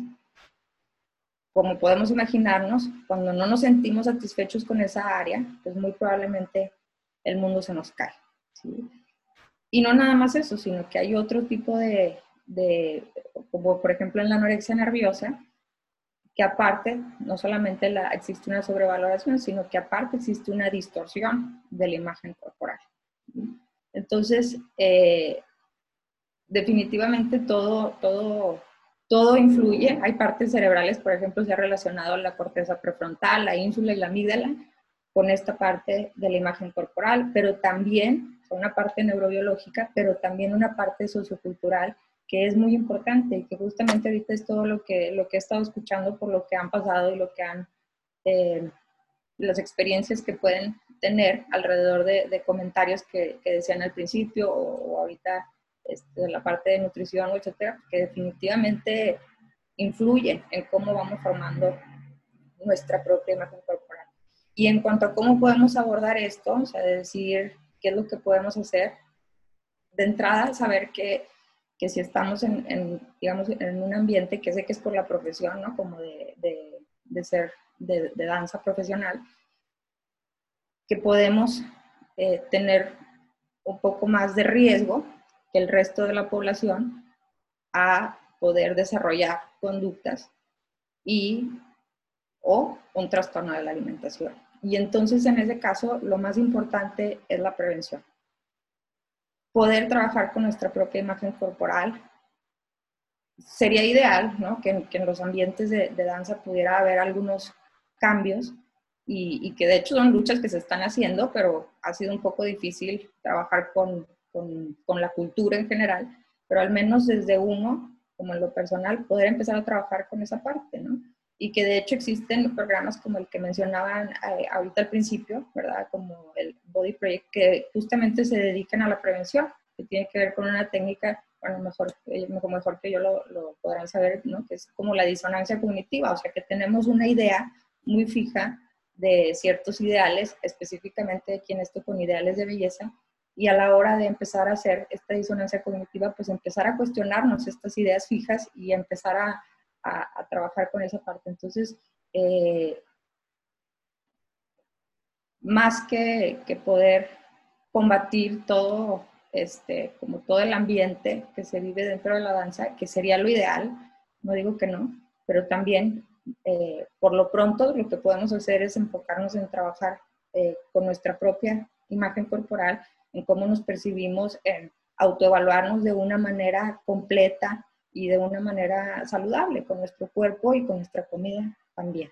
como podemos imaginarnos, cuando no nos sentimos satisfechos con esa área, pues muy probablemente el mundo se nos cae. Y no nada más eso, sino que hay otro tipo de, de, como por ejemplo en la anorexia nerviosa, que aparte no solamente la, existe una sobrevaloración, sino que aparte existe una distorsión de la imagen corporal. Entonces, eh, definitivamente todo, todo, todo influye. Hay partes cerebrales, por ejemplo, se ha relacionado la corteza prefrontal, la ínsula y la amígdala con esta parte de la imagen corporal, pero también una parte neurobiológica, pero también una parte sociocultural que es muy importante y que justamente ahorita es todo lo que, lo que he estado escuchando por lo que han pasado y lo que han, eh, las experiencias que pueden tener alrededor de, comentarios que, decían al principio o, ahorita este, la parte de nutrición, etcétera, que definitivamente influyen en cómo vamos formando nuestra propia imagen corporal. Y en cuanto a cómo podemos abordar esto, o sea, decir qué es lo que podemos hacer, de entrada saber que que si estamos en, digamos, en un ambiente que sé que es por la profesión, ¿no? Como de, de, ser de, danza profesional, que podemos eh, tener un poco más de riesgo que el resto de la población a poder desarrollar conductas y o un trastorno de la alimentación. Y entonces en ese caso lo más importante es la prevención poder trabajar con nuestra propia imagen corporal. Sería ideal ¿no? que, en los ambientes de, danza pudiera haber algunos cambios y, que de hecho son luchas que se están haciendo, pero ha sido un poco difícil trabajar con, con, la cultura en general, pero al menos desde uno, como en lo personal, poder empezar a trabajar con esa parte, ¿no? y que de hecho existen programas como el que mencionaban eh, ahorita al principio, ¿verdad? Como el Body Project, que justamente se dedican a la prevención, que tiene que ver con una técnica, bueno, mejor, mejor que yo lo, lo podrán saber, ¿no? Que es como la disonancia cognitiva, o sea, que tenemos una idea muy fija de ciertos ideales, específicamente de quien esto con ideales de belleza, y a la hora de empezar a hacer esta disonancia cognitiva, pues empezar a cuestionarnos estas ideas fijas y empezar a a, trabajar con esa parte. Entonces, eh, más que, que, poder combatir todo, este, como todo el ambiente que se vive dentro de la danza, que sería lo ideal, no digo que no, pero también eh, por lo pronto lo que podemos hacer es enfocarnos en trabajar eh, con nuestra propia imagen corporal, en cómo nos percibimos, en autoevaluarnos de una manera completa, y de una manera saludable con nuestro cuerpo y con nuestra comida también.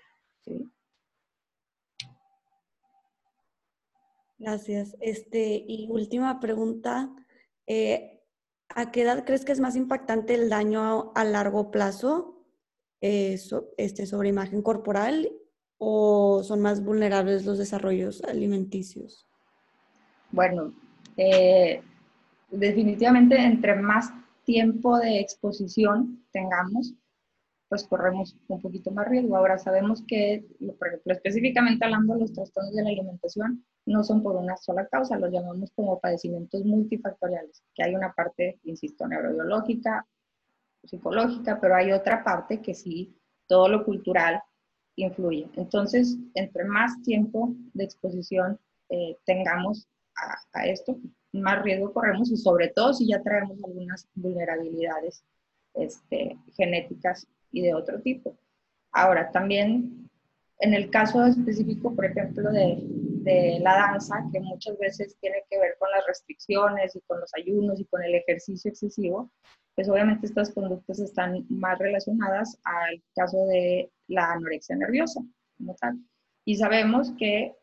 Gracias. Este, y última pregunta. Eh, ¿A qué edad crees que es más impactante el daño a, largo plazo eh, este, sobre imagen corporal o son más vulnerables los desarrollos alimenticios? Bueno, eh, definitivamente entre más tiempo de exposición tengamos, pues corremos un poquito más riesgo. Ahora sabemos que, específicamente hablando de los trastornos de la alimentación, no son por una sola causa, los llamamos como padecimientos multifactoriales, que hay una parte, insisto, neurobiológica, psicológica, pero hay otra parte que sí, todo lo cultural influye. Entonces, entre más tiempo de exposición eh, tengamos a esto, más riesgo corremos y sobre todo si ya traemos algunas vulnerabilidades este, genéticas y de otro tipo. Ahora, también en el caso específico, por ejemplo, de, de, la danza, que muchas veces tiene que ver con las restricciones y con los ayunos y con el ejercicio excesivo, pues obviamente estas conductas están más relacionadas al caso de la anorexia nerviosa, como tal. Y sabemos que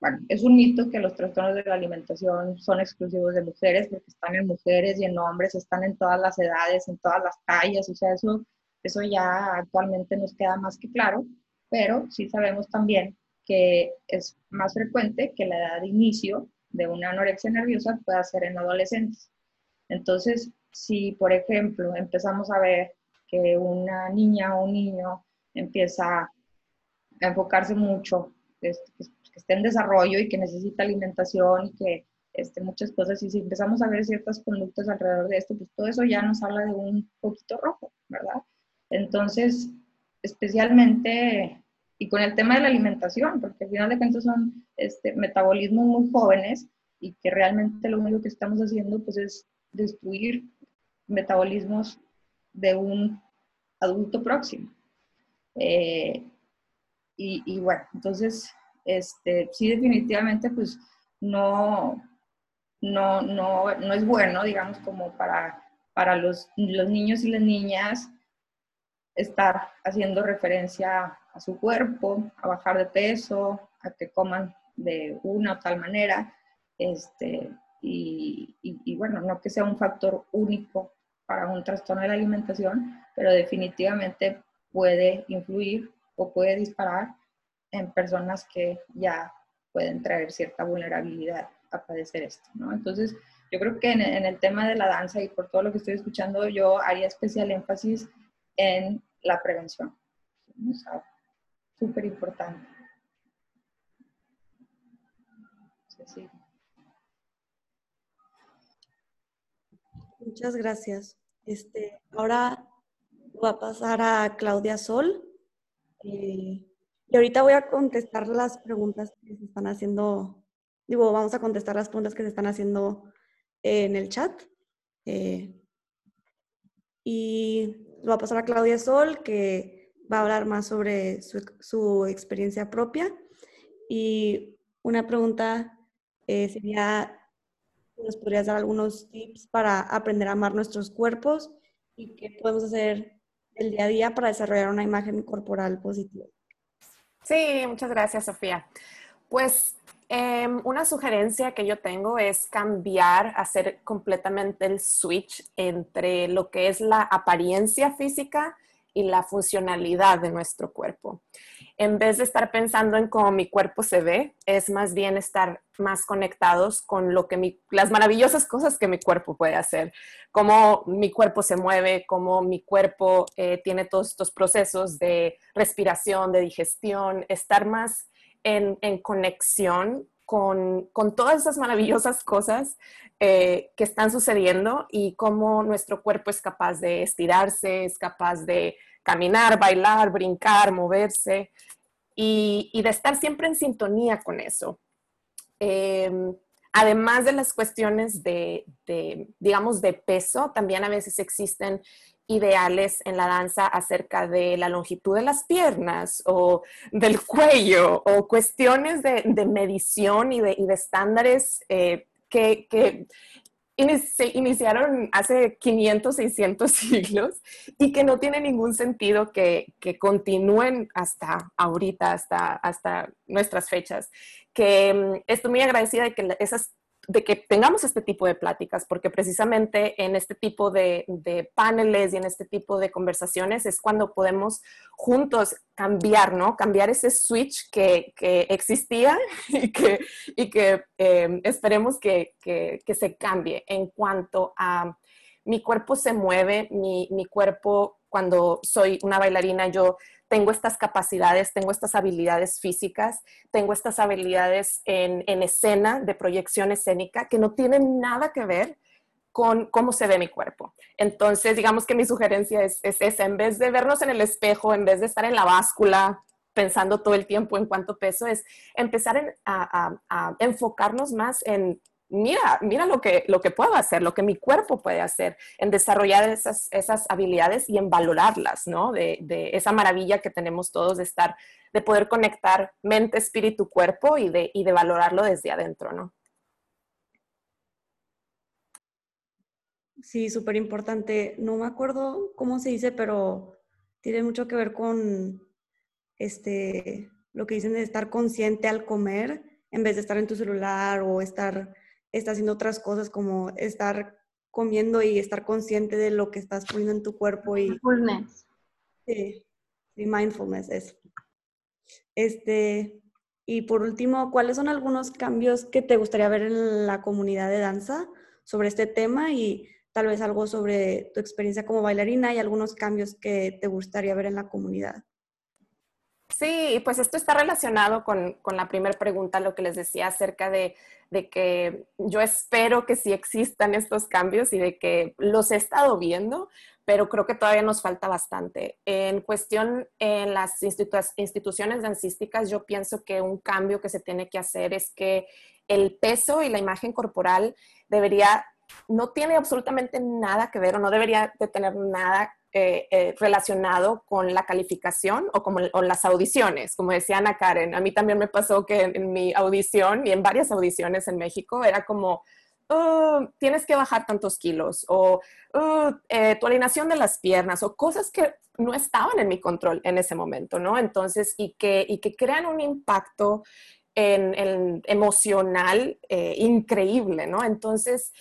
bueno, es un mito que los trastornos de la alimentación son exclusivos de mujeres, porque están en mujeres y en hombres, están en todas las edades, en todas las tallas, o sea, eso, eso ya actualmente nos queda más que claro, pero sí sabemos también que es más frecuente que la edad de inicio de una anorexia nerviosa pueda ser en adolescentes. Entonces, si por ejemplo empezamos a ver que una niña o un niño empieza a enfocarse mucho, que, esté en desarrollo y que necesita alimentación y que este, muchas cosas, y si empezamos a ver ciertas conductas alrededor de esto, pues todo eso ya nos habla de un poquito rojo, ¿verdad? Entonces, especialmente, y con el tema de la alimentación, porque al final de cuentas son este, metabolismos muy jóvenes y que realmente lo único que estamos haciendo pues es destruir metabolismos de un adulto próximo. Eh, y, bueno, entonces, este, sí definitivamente pues no, no, no, no es bueno, digamos, como para, para los, los niños y las niñas estar haciendo referencia a su cuerpo, a bajar de peso, a que coman de una o tal manera, este, y, y, bueno, no que sea un factor único para un trastorno de la alimentación, pero definitivamente puede influir o puede disparar en personas que ya pueden traer cierta vulnerabilidad a padecer esto, ¿no? Entonces, yo creo que en, el tema de la danza y por todo lo que estoy escuchando, yo haría especial énfasis en la prevención. O sea, súper importante. Muchas gracias. Este, ahora voy a pasar a Claudia Sol. Eh, y ahorita voy a contestar las preguntas que se están haciendo. Digo, vamos a contestar las preguntas que se están haciendo en el chat. Eh, y lo va a pasar a Claudia Sol, que va a hablar más sobre su, su experiencia propia. Y una pregunta eh, sería, ¿nos podrías dar algunos tips para aprender a amar nuestros cuerpos y qué podemos hacer el día a día para desarrollar una imagen corporal positiva? Sí, muchas gracias, Sofía. Pues em, una sugerencia que yo tengo es cambiar, hacer completamente el switch entre lo que es la apariencia física y la funcionalidad de nuestro cuerpo. En vez de estar pensando en cómo mi cuerpo se ve, es más bien estar más conectados con lo que las maravillosas cosas que mi cuerpo puede hacer, cómo mi cuerpo se mueve, cómo mi cuerpo eh, tiene todos estos procesos de respiración, de digestión, estar más en, conexión con, todas esas maravillosas cosas eh, que están sucediendo y cómo nuestro cuerpo es capaz de estirarse, es capaz de caminar, bailar, brincar, moverse y, de estar siempre en sintonía con eso. Em, además de las cuestiones de, digamos, de peso, también a veces existen ideales en la danza acerca de la longitud de las piernas o del cuello o cuestiones de, medición y de, estándares eh, que, se iniciaron hace 500, 600 siglos y que no tiene ningún sentido que, que continúen hasta ahorita, hasta, hasta nuestras fechas. Que mm, estoy muy agradecida de que esas de que tengamos este tipo de pláticas, porque precisamente en este tipo de, paneles y en este tipo de conversaciones es cuando podemos juntos cambiar, ¿no? Cambiar ese switch que, existía y que, y que em, esperemos que, se cambie en cuanto a mi cuerpo se mueve, mi, mi cuerpo cuando soy una bailarina, yo tengo estas capacidades, tengo estas habilidades físicas, tengo estas habilidades en, escena, de proyección escénica, que no tienen nada que ver con cómo se ve mi cuerpo. Entonces, digamos que mi sugerencia es, esa, en vez de vernos en el espejo, en vez de estar en la báscula pensando todo el tiempo en cuánto peso es, empezar a enfocarnos más en mira, mira lo que, lo que puedo hacer, lo que mi cuerpo puede hacer, en desarrollar esas, esas habilidades y en valorarlas, ¿no? De, de, esa maravilla que tenemos todos de estar, de poder conectar mente, espíritu, cuerpo y de, y de valorarlo desde adentro, ¿no? Sí, súper importante. No me acuerdo cómo se dice, pero tiene mucho que ver con este, lo que dicen de estar consciente al comer en vez de estar en tu celular o estar está haciendo otras cosas como estar comiendo y estar consciente de lo que estás poniendo en tu cuerpo y mindfulness. Sí, mindfulness es. Este, Y por último, ¿cuáles son algunos cambios que te gustaría ver en la comunidad de danza sobre este tema y tal vez algo sobre tu experiencia como bailarina y algunos cambios que te gustaría ver en la comunidad? Sí, pues esto está relacionado con, con la primera pregunta, lo que les decía acerca de, de, que yo espero que sí existan estos cambios y de que los he estado viendo, pero creo que todavía nos falta bastante. En cuestión en las instituciones dancísticas, yo pienso que un cambio que se tiene que hacer es que el peso y la imagen corporal debería, no tiene absolutamente nada que ver o no debería de tener nada eh, eh, relacionado con la calificación o, como, las audiciones. Como decía Ana Karen, a mí también me pasó que en, mi audición y en varias audiciones en México era como, oh, tienes que bajar tantos kilos o oh, eh, tu alineación de las piernas o cosas que no estaban en mi control en ese momento, ¿no? Entonces, y que, y que crean un impacto en, emocional increíble, ¿no? Entonces,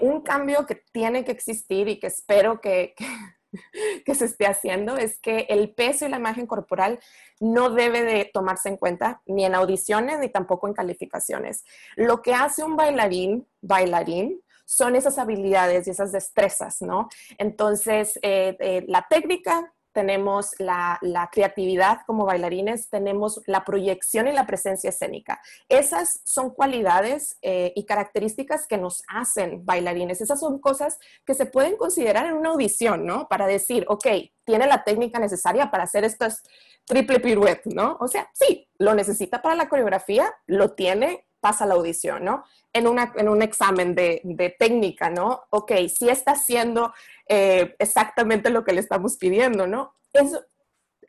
un cambio que tiene que existir y que espero que se esté haciendo es que el peso y la imagen corporal no debe de tomarse en cuenta ni en audiciones ni tampoco en calificaciones. Lo que hace un bailarín, bailarín, son esas habilidades y esas destrezas, ¿no? Entonces, eh, eh, la técnica, tenemos la, creatividad como bailarines, tenemos la proyección y la presencia escénica. Esas son cualidades eh, y características que nos hacen bailarines. Esas son cosas que se pueden considerar en una audición, ¿no? Para decir, ok, tiene la técnica necesaria para hacer estas triple pirouette, ¿no? O sea, sí, lo necesita para la coreografía, lo tiene, pasa la audición, ¿no? En, una, en un examen de, de técnica, ¿no? Ok, si está haciendo eh, exactamente lo que le estamos pidiendo, ¿no? Eso,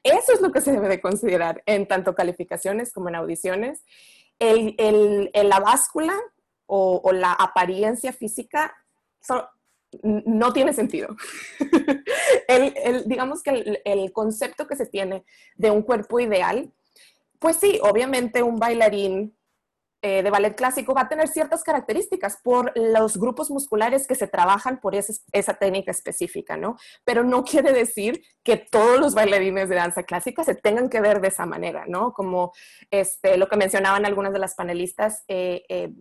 eso es lo que se debe de considerar en tanto calificaciones como en audiciones. El, el, la báscula o, o, la apariencia física no tiene sentido. el, digamos que el, concepto que se tiene de un cuerpo ideal, pues sí, obviamente un bailarín eh, de ballet clásico va a tener ciertas características por los grupos musculares que se trabajan por esa, técnica específica, ¿no? Pero no quiere decir que todos los bailarines de danza clásica se tengan que ver de esa manera, ¿no? Como este, lo que mencionaban algunas de las panelistas, eh, eh,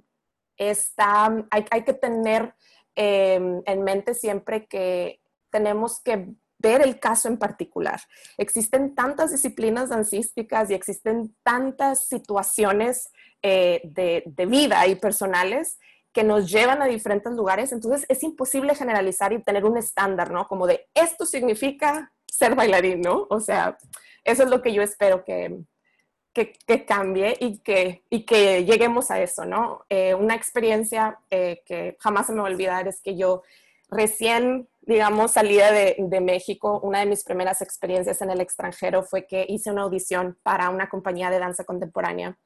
está, hay, hay, que tener em, en mente siempre que tenemos que ver el caso en particular. Existen tantas disciplinas dancísticas y existen tantas situaciones eh, de, vida y personales que nos llevan a diferentes lugares, entonces es imposible generalizar y tener un estándar, ¿no? Como de esto significa ser bailarín, ¿no? O sea, eso es lo que yo espero que, que, cambie y que, y que lleguemos a eso, ¿no? Eh, una experiencia eh, que jamás se me va a olvidar es que yo recién, digamos, salida de, de, México, una de mis primeras experiencias en el extranjero fue que hice una audición para una compañía de danza contemporánea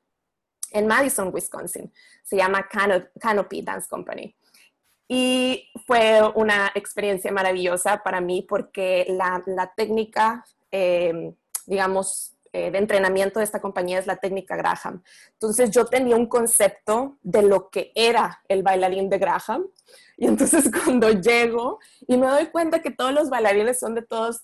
en Madison, Wisconsin. Se llama Canopy Dance Company. Y fue una experiencia maravillosa para mí porque la, técnica, em, digamos, eh, de entrenamiento de esta compañía es la técnica Graham. Entonces yo tenía un concepto de lo que era el bailarín de Graham. Y entonces cuando llego y me doy cuenta que todos los bailarines son de todos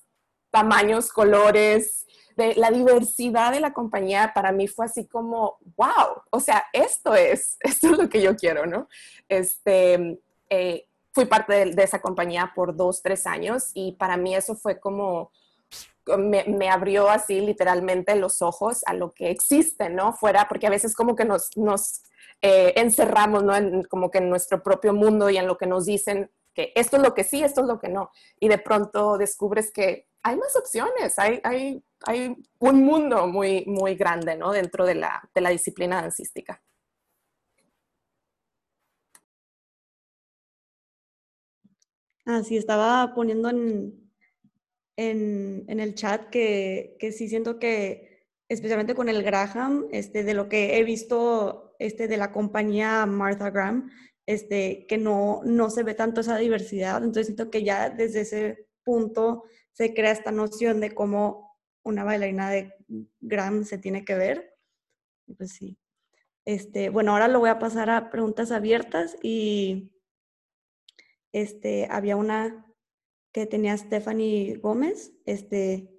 tamaños, colores, la diversidad de la compañía para mí fue así como, wow, o sea, esto es, esto es lo que yo quiero, ¿no? Este, eh, fui parte de, esa compañía por dos, tres años y para mí eso fue como, me, abrió así literalmente los ojos a lo que existe, ¿no? Fuera, porque a veces como que nos, nos eh, encerramos, ¿no? En, como que en nuestro propio mundo y en lo que nos dicen que esto es lo que sí, esto es lo que no. Y de pronto descubres que hay más opciones, hay, hay, hay un mundo muy, muy grande ¿no? dentro de la, de la disciplina dancística. Ah, sí, estaba poniendo en, en, en el chat que, que, sí siento que, especialmente con el Graham, este, de lo que he visto este, de la compañía Martha Graham, este, que no, no se ve tanto esa diversidad. Entonces siento que ya desde ese punto se crea esta noción de cómo una bailarina de Gram se tiene que ver. Pues sí. Este, bueno, ahora lo voy a pasar a preguntas abiertas y este, había una que tenía Stephanie Gómez. Este,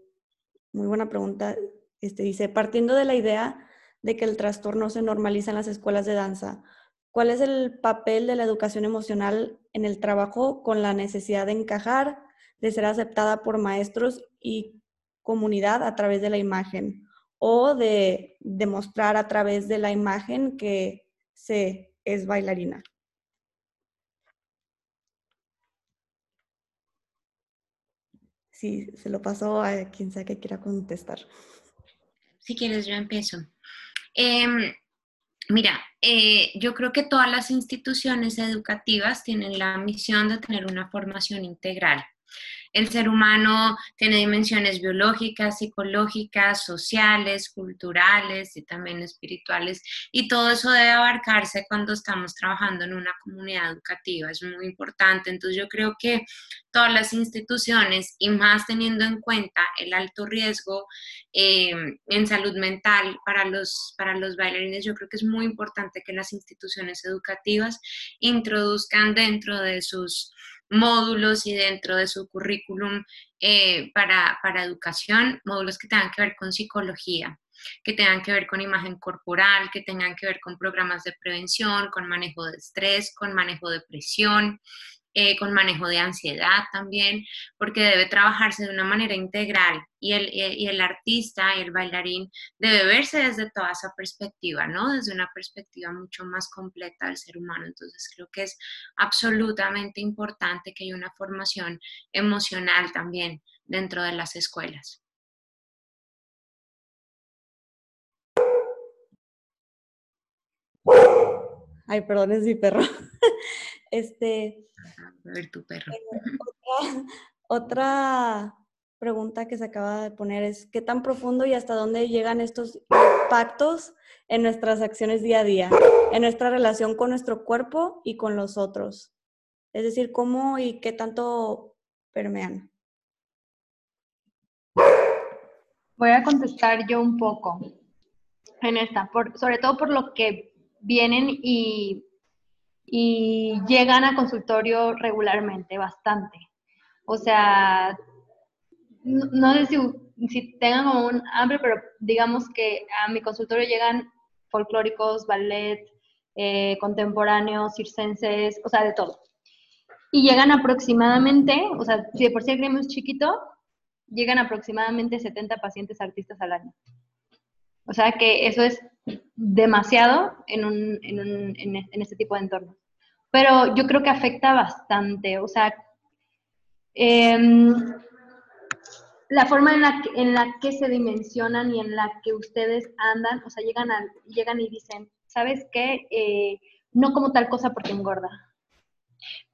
muy buena pregunta. Este, dice, partiendo de la idea de que el trastorno se normaliza en las escuelas de danza. ¿Cuál es el papel de la educación emocional en el trabajo con la necesidad de encajar, de ser aceptada por maestros y comunidad a través de la imagen o de demostrar a través de la imagen que se es bailarina? Sí, se lo paso a quien sea que quiera contestar. Si quieres, yo empiezo. Em, mira, eh, yo creo que todas las instituciones educativas tienen la misión de tener una formación integral. El ser humano tiene dimensiones biológicas, psicológicas, sociales, culturales y también espirituales. Y todo eso debe abarcarse cuando estamos trabajando en una comunidad educativa. Es muy importante. Entonces yo creo que todas las instituciones y más teniendo en cuenta el alto riesgo eh, en salud mental para los, para los bailarines, yo creo que es muy importante que las instituciones educativas introduzcan dentro de sus módulos y dentro de su currículum eh, para, para educación, módulos que tengan que ver con psicología, que tengan que ver con imagen corporal, que tengan que ver con programas de prevención, con manejo de estrés, con manejo de presión, eh, con manejo de ansiedad también, porque debe trabajarse de una manera integral y el, y el artista y el bailarín debe verse desde toda esa perspectiva, ¿no? Desde una perspectiva mucho más completa del ser humano. Entonces creo que es absolutamente importante que haya una formación emocional también dentro de las escuelas. Ay, perdón, es mi perro. Este, a ver tu perro. Eh, otra, pregunta que se acaba de poner es, ¿qué tan profundo y hasta dónde llegan estos impactos en nuestras acciones día a día, en nuestra relación con nuestro cuerpo y con los otros? Es decir, ¿cómo y qué tanto permean? Voy a contestar yo un poco en esta, por, sobre todo por lo que vienen y y llegan a consultorio regularmente, bastante. O sea, no, sé si, tengan como un hambre, pero digamos que a mi consultorio llegan folclóricos, ballet, eh, contemporáneos, circenses, o sea, de todo. Y llegan aproximadamente, o sea, si de por sí el gremio es chiquito, llegan aproximadamente 70 pacientes artistas al año. O sea que eso es demasiado en, un, en, un, en este tipo de entornos pero yo creo que afecta bastante, o sea, em, la forma en la, que, en la que se dimensionan y en la que ustedes andan, o sea, llegan, a, llegan y dicen, ¿sabes qué? Eh, no como tal cosa porque engorda.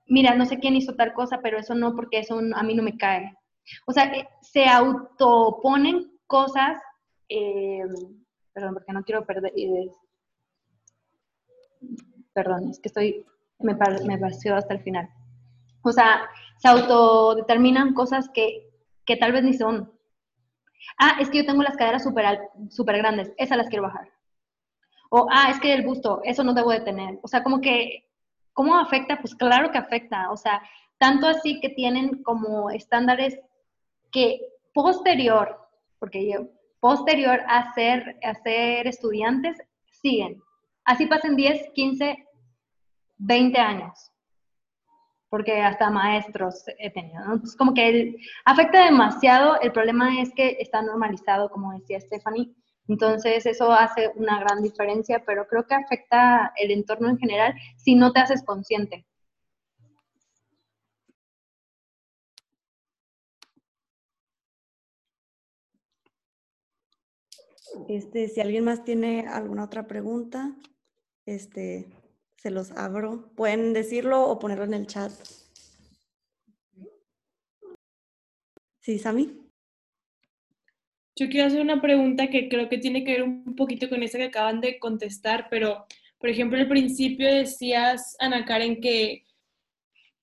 Mira, no sé quién hizo tal cosa, pero eso no, porque eso a mí no me cae. O sea, eh, se autoponen cosas, em, perdón, porque no quiero perder, eh, perdón, es que estoy me, me pareció hasta el final. O sea, se autodeterminan cosas que, que tal vez ni son. Ah, es que yo tengo las caderas súper super grandes, esas las quiero bajar. O, ah, es que el busto, eso no debo de tener. O sea, como que, ¿cómo afecta? Pues claro que afecta. O sea, tanto así que tienen como estándares que posterior, porque yo, posterior a ser, a ser estudiantes, siguen. Así pasen 10, 15, 20 años, porque hasta maestros he tenido. Entonces, como que afecta demasiado, el problema es que está normalizado, como decía Stephanie, entonces eso hace una gran diferencia, pero creo que afecta el entorno en general si no te haces consciente. Este, si alguien más tiene alguna otra pregunta, este, se los abro. Pueden decirlo o ponerlo en el chat. Sí, Sami. Yo quiero hacer una pregunta que creo que tiene que ver un poquito con esa que acaban de contestar, pero, por ejemplo, al principio decías, Ana Karen, que,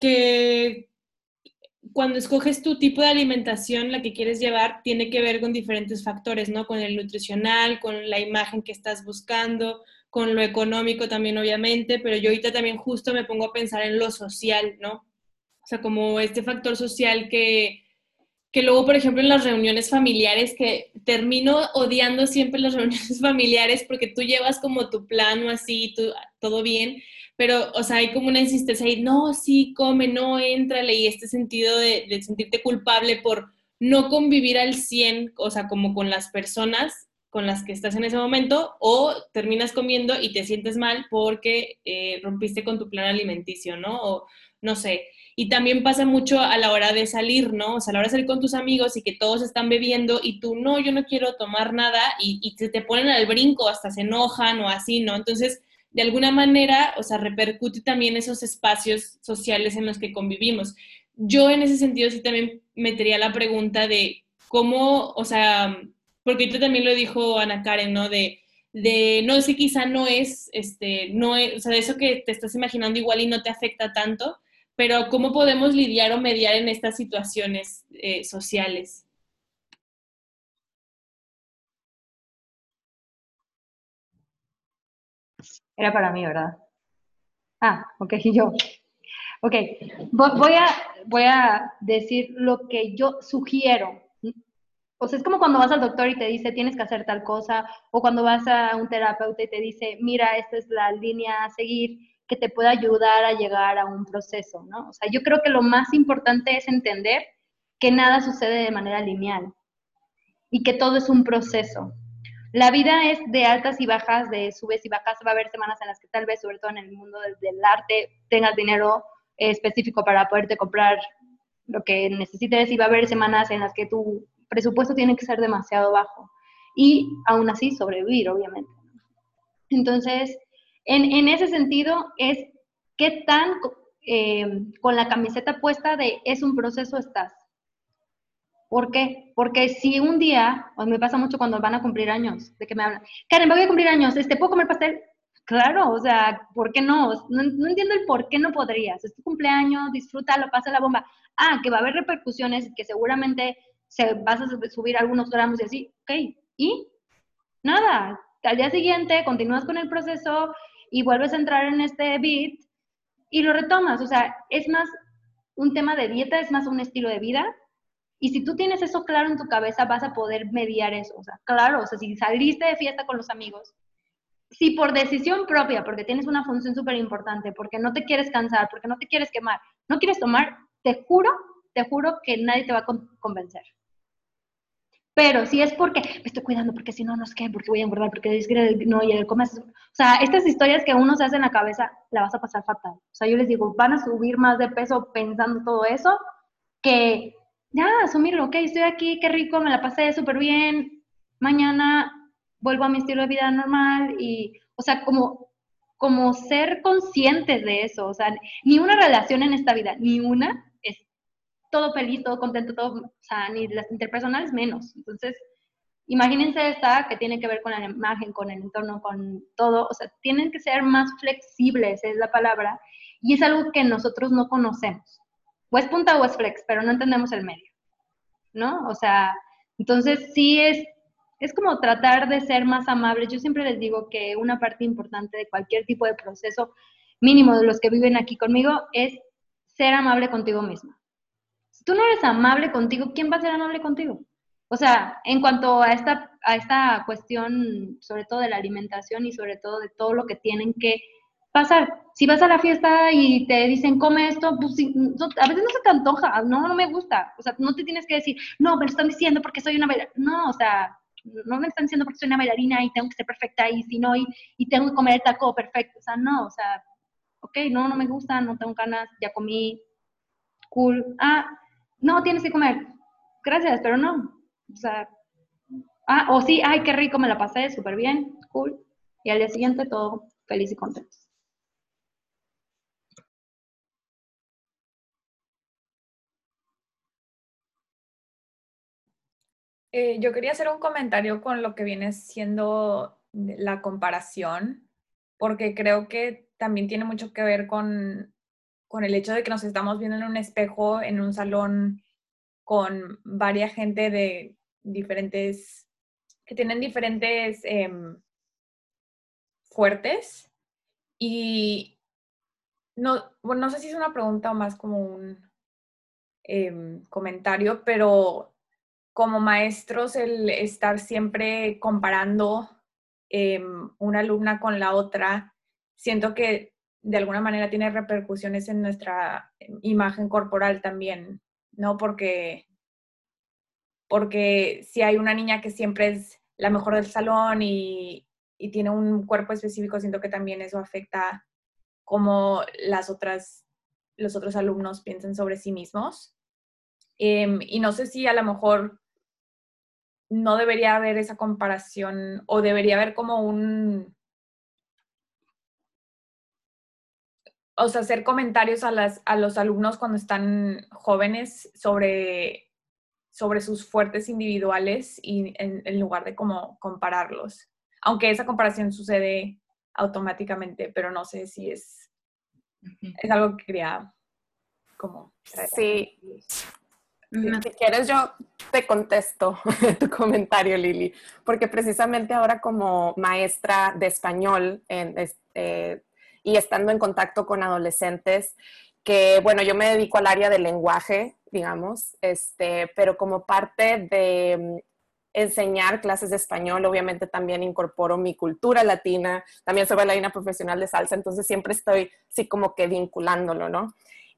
que cuando escoges tu tipo de alimentación, la que quieres llevar, tiene que ver con diferentes factores, ¿no? Con el nutricional, con la imagen que estás buscando, con lo económico también, obviamente, pero yo ahorita también justo me pongo a pensar en lo social, ¿no? O sea, como este factor social que, que luego, por ejemplo, en las reuniones familiares, que termino odiando siempre las reuniones familiares porque tú llevas como tu plan o así, tú, todo bien, pero, o sea, hay como una insistencia ahí, no, sí, come, no, entrale, y este sentido de, de sentirte culpable por no convivir al 100, o sea, como con las personas con las que estás en ese momento, o terminas comiendo y te sientes mal porque eh, rompiste con tu plan alimenticio, ¿no? O no sé. Y también pasa mucho a la hora de salir, ¿no? O sea, a la hora de salir con tus amigos y que todos están bebiendo y tú, no, yo no quiero tomar nada y, y te ponen al brinco, hasta se enojan o así, ¿no? Entonces, de alguna manera, o sea, repercute también esos espacios sociales en los que convivimos. Yo en ese sentido sí también metería la pregunta de cómo, o sea, porque ahorita también lo dijo Ana Karen, ¿no? De, de no sé, quizá no es, este, no es, o sea, de eso que te estás imaginando igual y no te afecta tanto, pero ¿cómo podemos lidiar o mediar en estas situaciones eh, sociales? Era para mí, ¿verdad? Ah, ok, yo. Ok, voy a, voy a decir lo que yo sugiero o sea, es como cuando vas al doctor y te dice tienes que hacer tal cosa, o cuando vas a un terapeuta y te dice, mira, esta es la línea a seguir que te pueda ayudar a llegar a un proceso, ¿no? O sea, yo creo que lo más importante es entender que nada sucede de manera lineal y que todo es un proceso. La vida es de altas y bajas, de subes y bajas. Va a haber semanas en las que tal vez, sobre todo en el mundo del arte, tengas dinero específico para poderte comprar lo que necesites y va a haber semanas en las que tú presupuesto tiene que ser demasiado bajo y aún así sobrevivir, obviamente. Entonces, en, ese sentido es qué tan eh, con la camiseta puesta de es un proceso estás. ¿Por qué? Porque si un día, me pasa mucho cuando van a cumplir años, de que me hablan, Karen, voy a cumplir años, ¿este, ¿puedo comer pastel? Claro, o sea, ¿por qué no? no? no? entiendo el por qué no podrías. Es tu cumpleaños, disfrútalo, pasa la bomba. Ah, que va a haber repercusiones que seguramente se, vas a subir algunos gramos y así, ok, y nada, al día siguiente continúas con el proceso y vuelves a entrar en este beat y lo retomas, o sea, es más un tema de dieta, es más un estilo de vida. Y si tú tienes eso claro en tu cabeza, vas a poder mediar eso. O sea, claro, o sea, si saliste de fiesta con los amigos, si por decisión propia, porque tienes una función súper importante, porque no te quieres cansar, porque no te quieres quemar, no quieres tomar, te juro, te juro que nadie te va a convencer. Pero si es porque me estoy cuidando, porque si no, no sé qué, porque voy a engordar, porque no, y el comes. O sea, estas historias que uno se hace en la cabeza, la vas a pasar fatal. O sea, yo les digo, van a subir más de peso pensando todo eso, que ya, asumirlo, ok, estoy aquí, qué rico, me la pasé súper bien, mañana vuelvo a mi estilo de vida normal y, o sea, como, como ser conscientes de eso, o sea, ni una relación en esta vida, ni una todo feliz, todo contento, todo, o sea, ni las interpersonales menos. Entonces, imagínense esta que tiene que ver con la imagen, con el entorno, con todo, o sea, tienen que ser más flexibles, es la palabra, y es algo que nosotros no conocemos. O es punta o es flex, pero no entendemos el medio, ¿no? O sea, entonces sí es, es como tratar de ser más amables. Yo siempre les digo que una parte importante de cualquier tipo de proceso, mínimo de los que viven aquí conmigo, es ser amable contigo misma tú no eres amable contigo, ¿quién va a ser amable contigo? O sea, en cuanto a esta, a esta cuestión, sobre todo de la alimentación y sobre todo de todo lo que tienen que pasar. Si vas a la fiesta y te dicen, come esto, pues a veces no se te antoja, no, no me gusta. O sea, no te tienes que decir, no, me lo están diciendo porque soy una bailarina. No, o sea, no me están diciendo porque soy una bailarina y tengo que ser perfecta y si no, y, y tengo que comer el taco perfecto. O sea, no, o sea, ok, no, no me gusta, no tengo ganas, ya comí, cool. Ah, no, tienes que comer. Gracias, pero no. O sea, ah, o sí, ay, qué rico, me la pasé, súper bien, cool. Y al día siguiente todo feliz y contento. Eh, yo quería hacer un comentario con lo que viene siendo la comparación, porque creo que también tiene mucho que ver con con el hecho de que nos estamos viendo en un espejo, en un salón con varias gente de diferentes, que tienen diferentes em, fuertes. Y no, no sé si es una pregunta o más como un, em, comentario, pero como maestros el estar siempre comparando em, una alumna con la otra, siento que de alguna manera tiene repercusiones en nuestra imagen corporal también, ¿no? Porque, porque si hay una niña que siempre es la mejor del salón y, y tiene un cuerpo específico, siento que también eso afecta cómo las otras, los otros alumnos piensan sobre sí mismos. Em, y no sé si a lo mejor no debería haber esa comparación o debería haber como un... O sea, hacer comentarios a, las, a los alumnos cuando están jóvenes sobre, sobre sus fuertes individuales y en, en lugar de como compararlos. Aunque esa comparación sucede automáticamente, pero no sé si es, es algo que quería como... Sí. Si quieres yo te contesto tu comentario, Lili, porque precisamente ahora como maestra de español este, y estando en contacto con adolescentes, que bueno, yo me dedico al área del lenguaje, digamos, este, pero como parte de enseñar clases de español, obviamente también incorporo mi cultura latina, también soy bailarina profesional de salsa, entonces siempre estoy así como que vinculándolo, ¿no?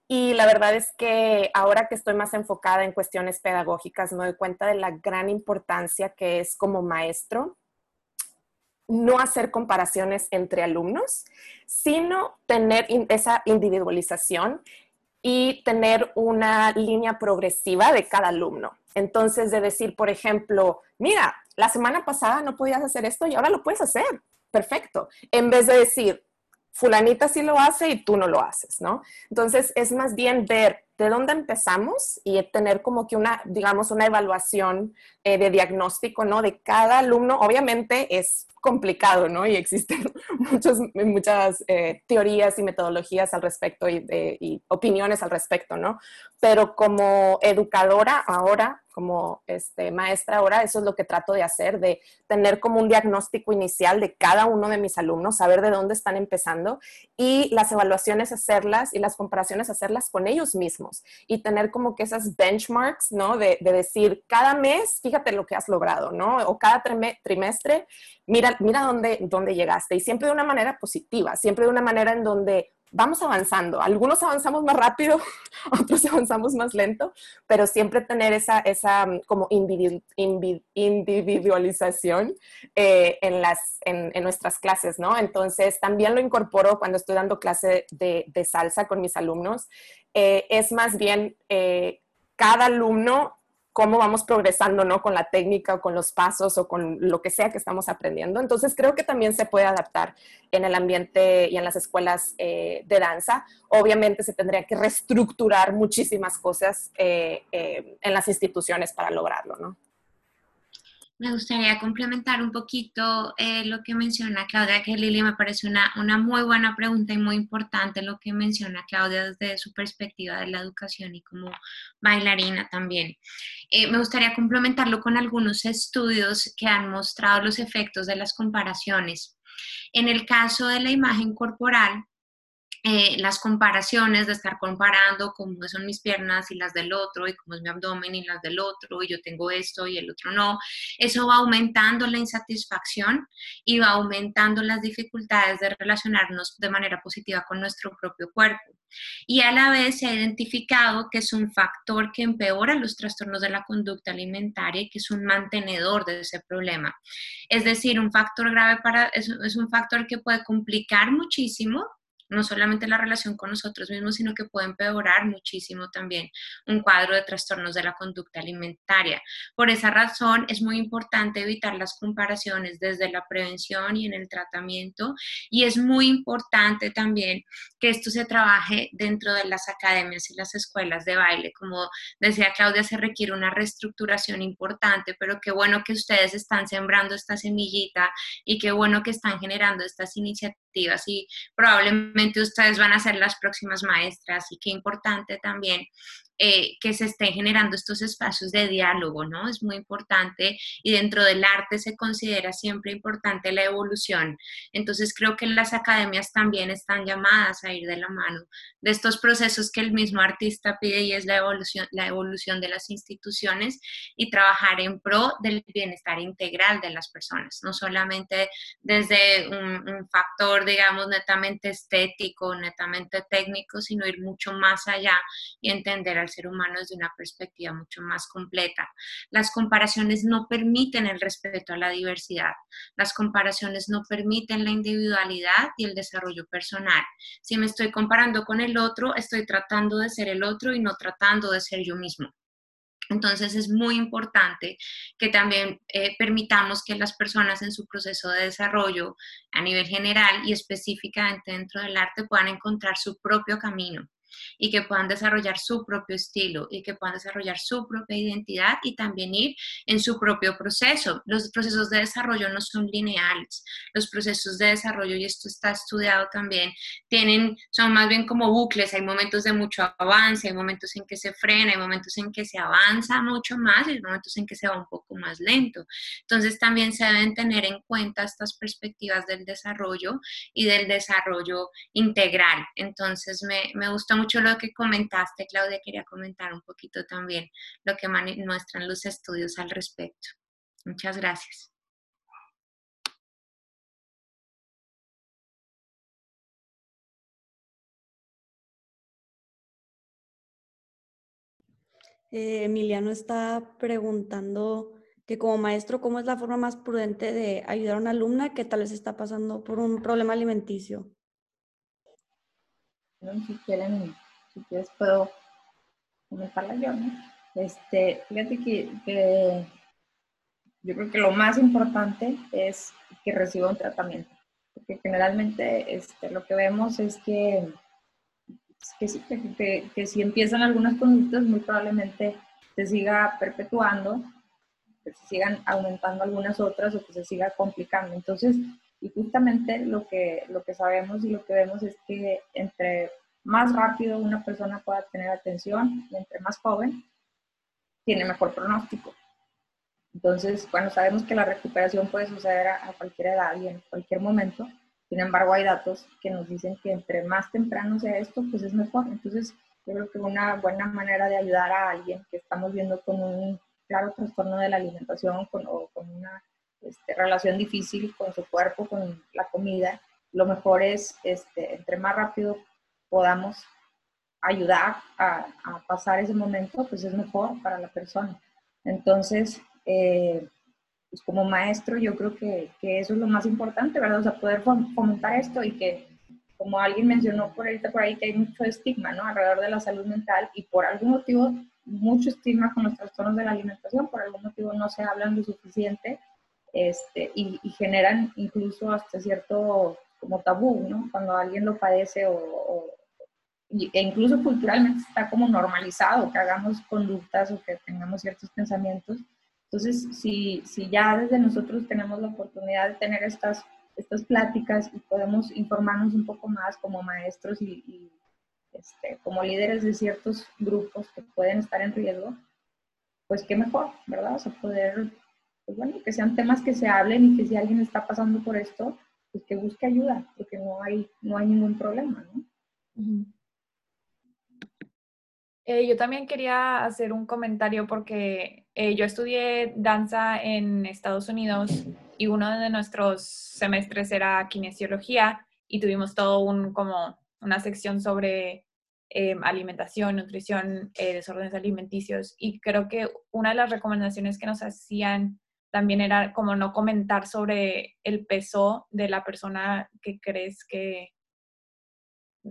Y la verdad es que ahora que estoy más enfocada en cuestiones pedagógicas, me doy cuenta de la gran importancia que es como maestro no hacer comparaciones entre alumnos, sino tener esa individualización y tener una línea progresiva de cada alumno. Entonces, de decir, por ejemplo, mira, la semana pasada no podías hacer esto y ahora lo puedes hacer. Perfecto. En vez de decir, fulanita sí lo hace y tú no lo haces, ¿no? Entonces, es más bien ver de dónde empezamos y tener como que una, digamos, una evaluación eh, de diagnóstico, ¿no? De cada alumno. Obviamente es complicado, ¿no? Y existen muchas eh, teorías y metodologías al respecto y, y, opiniones al respecto, ¿no? Pero como educadora ahora, como este, maestra ahora, eso es lo que trato de hacer, de tener como un diagnóstico inicial de cada uno de mis alumnos, saber de dónde están empezando y las evaluaciones hacerlas y las comparaciones hacerlas con ellos mismos y tener como que esas benchmarks, ¿no? De, de decir, cada mes, fíjate lo que has logrado, ¿no? O cada trimestre, mira, mira dónde, dónde llegaste y siempre de una manera positiva, siempre de una manera en donde vamos avanzando. Algunos avanzamos más rápido, otros avanzamos más lento, pero siempre tener esa, esa mm, como individualización eh, en, las, en, nuestras clases, ¿no? Entonces, también lo incorporo cuando estoy dando clase de, salsa con mis alumnos. Eh, es más bien eh, cada alumno cómo vamos progresando, ¿no? Con la técnica o con los pasos o con lo que sea que estamos aprendiendo. Entonces, creo que también se puede adaptar en el ambiente y en las escuelas eh, de danza. Obviamente se tendría que reestructurar muchísimas cosas eh, eh, en las instituciones para lograrlo, ¿no? Me gustaría complementar un poquito eh, lo que menciona Claudia, que Lili me parece una, una muy buena pregunta y muy importante lo que menciona Claudia desde su perspectiva de la educación y como bailarina también. Eh, me gustaría complementarlo con algunos estudios que han mostrado los efectos de las comparaciones. En el caso de la imagen corporal, eh, las comparaciones de estar comparando cómo son mis piernas y las del otro y cómo es mi abdomen y las del otro y yo tengo esto y el otro no, eso va aumentando la insatisfacción y va aumentando las dificultades de relacionarnos de manera positiva con nuestro propio cuerpo. Y a la vez se ha identificado que es un factor que empeora los trastornos de la conducta alimentaria y que es un mantenedor de ese problema. Es decir, un factor grave para, es, es un factor que puede complicar muchísimo no solamente la relación con nosotros mismos, sino que puede empeorar muchísimo también un cuadro de trastornos de la conducta alimentaria. Por esa razón es muy importante evitar las comparaciones desde la prevención y en el tratamiento y es muy importante también que esto se trabaje dentro de las academias y las escuelas de baile. Como decía Claudia, se requiere una reestructuración importante, pero qué bueno que ustedes están sembrando esta semillita y qué bueno que están generando estas iniciativas y probablemente ustedes van a ser las próximas maestras y qué importante también eh, que se estén generando estos espacios de diálogo, ¿no? Es muy importante y dentro del arte se considera siempre importante la evolución. Entonces creo que las academias también están llamadas a ir de la mano de estos procesos que el mismo artista pide y es la evolución, la evolución de las instituciones y trabajar en pro del bienestar integral de las personas, no solamente desde un, un factor, digamos, netamente estético, netamente técnico, sino ir mucho más allá y entender al ser humano desde una perspectiva mucho más completa. Las comparaciones no permiten el respeto a la diversidad. Las comparaciones no permiten la individualidad y el desarrollo personal. Si me estoy comparando con el otro, estoy tratando de ser el otro y no tratando de ser yo mismo. Entonces es muy importante que también eh, permitamos que las personas en su proceso de desarrollo a nivel general y específicamente dentro del arte puedan encontrar su propio camino y que puedan desarrollar su propio estilo y que puedan desarrollar su propia identidad y también ir en su propio proceso. Los procesos de desarrollo no son lineales. Los procesos de desarrollo, y esto está estudiado también, tienen, son más bien como bucles. Hay momentos de mucho avance, hay momentos en que se frena, hay momentos en que se avanza mucho más y hay momentos en que se va un poco más lento. Entonces también se deben tener en cuenta estas perspectivas del desarrollo y del desarrollo integral. Entonces me, me gusta mucho lo que comentaste, Claudia. Quería comentar un poquito también lo que muestran los estudios al respecto. Muchas gracias. Eh, Emiliano está preguntando que como maestro, ¿cómo es la forma más prudente de ayudar a una alumna que tal vez está pasando por un problema alimenticio? Si quieren, si quieres puedo comentarla yo, ¿no? Este, fíjate que, yo creo que lo más importante es que reciba un tratamiento, porque generalmente este, lo que vemos es que, que, que, si empiezan algunas conductas, muy probablemente se siga perpetuando, que se sigan aumentando algunas otras o que se siga complicando. Entonces, y justamente lo que, lo que sabemos y lo que vemos es que entre más rápido una persona pueda tener atención y entre más joven, tiene mejor pronóstico. Entonces, bueno, sabemos que la recuperación puede suceder a, cualquier edad y en cualquier momento. Sin embargo, hay datos que nos dicen que entre más temprano sea esto, pues es mejor. Entonces, yo creo que una buena manera de ayudar a alguien que estamos viendo con un claro trastorno de la alimentación o con una este, relación difícil con su cuerpo, con la comida, lo mejor es, este, entre más rápido podamos ayudar a, pasar ese momento, pues es mejor para la persona. Entonces, eh, pues como maestro, yo creo que, que, eso es lo más importante, ¿verdad? O sea, poder fomentar esto y que, como alguien mencionó por ahorita por ahí, que hay mucho estigma, ¿no? Alrededor de la salud mental y por algún motivo, mucho estigma con los trastornos de la alimentación, por algún motivo no se hablan lo suficiente este, y, generan incluso hasta cierto como tabú, ¿no? Cuando alguien lo padece o, e incluso culturalmente está como normalizado que hagamos conductas o que tengamos ciertos pensamientos. Entonces, si, si ya desde nosotros tenemos la oportunidad de tener estas, estas pláticas y podemos informarnos un poco más como maestros y, este, como líderes de ciertos grupos que pueden estar en riesgo, pues qué mejor, ¿verdad? O sea, poder pues bueno, que sean temas que se hablen y que si alguien está pasando por esto, pues que busque ayuda, porque no hay, no hay ningún problema, ¿no? Eh, yo también quería hacer un comentario porque eh, yo estudié danza en Estados Unidos y uno de nuestros semestres era kinesiología y tuvimos todo un como una sección sobre em, alimentación, nutrición, eh, desórdenes alimenticios y creo que una de las recomendaciones que nos hacían también era como no comentar sobre el peso de la persona que crees que,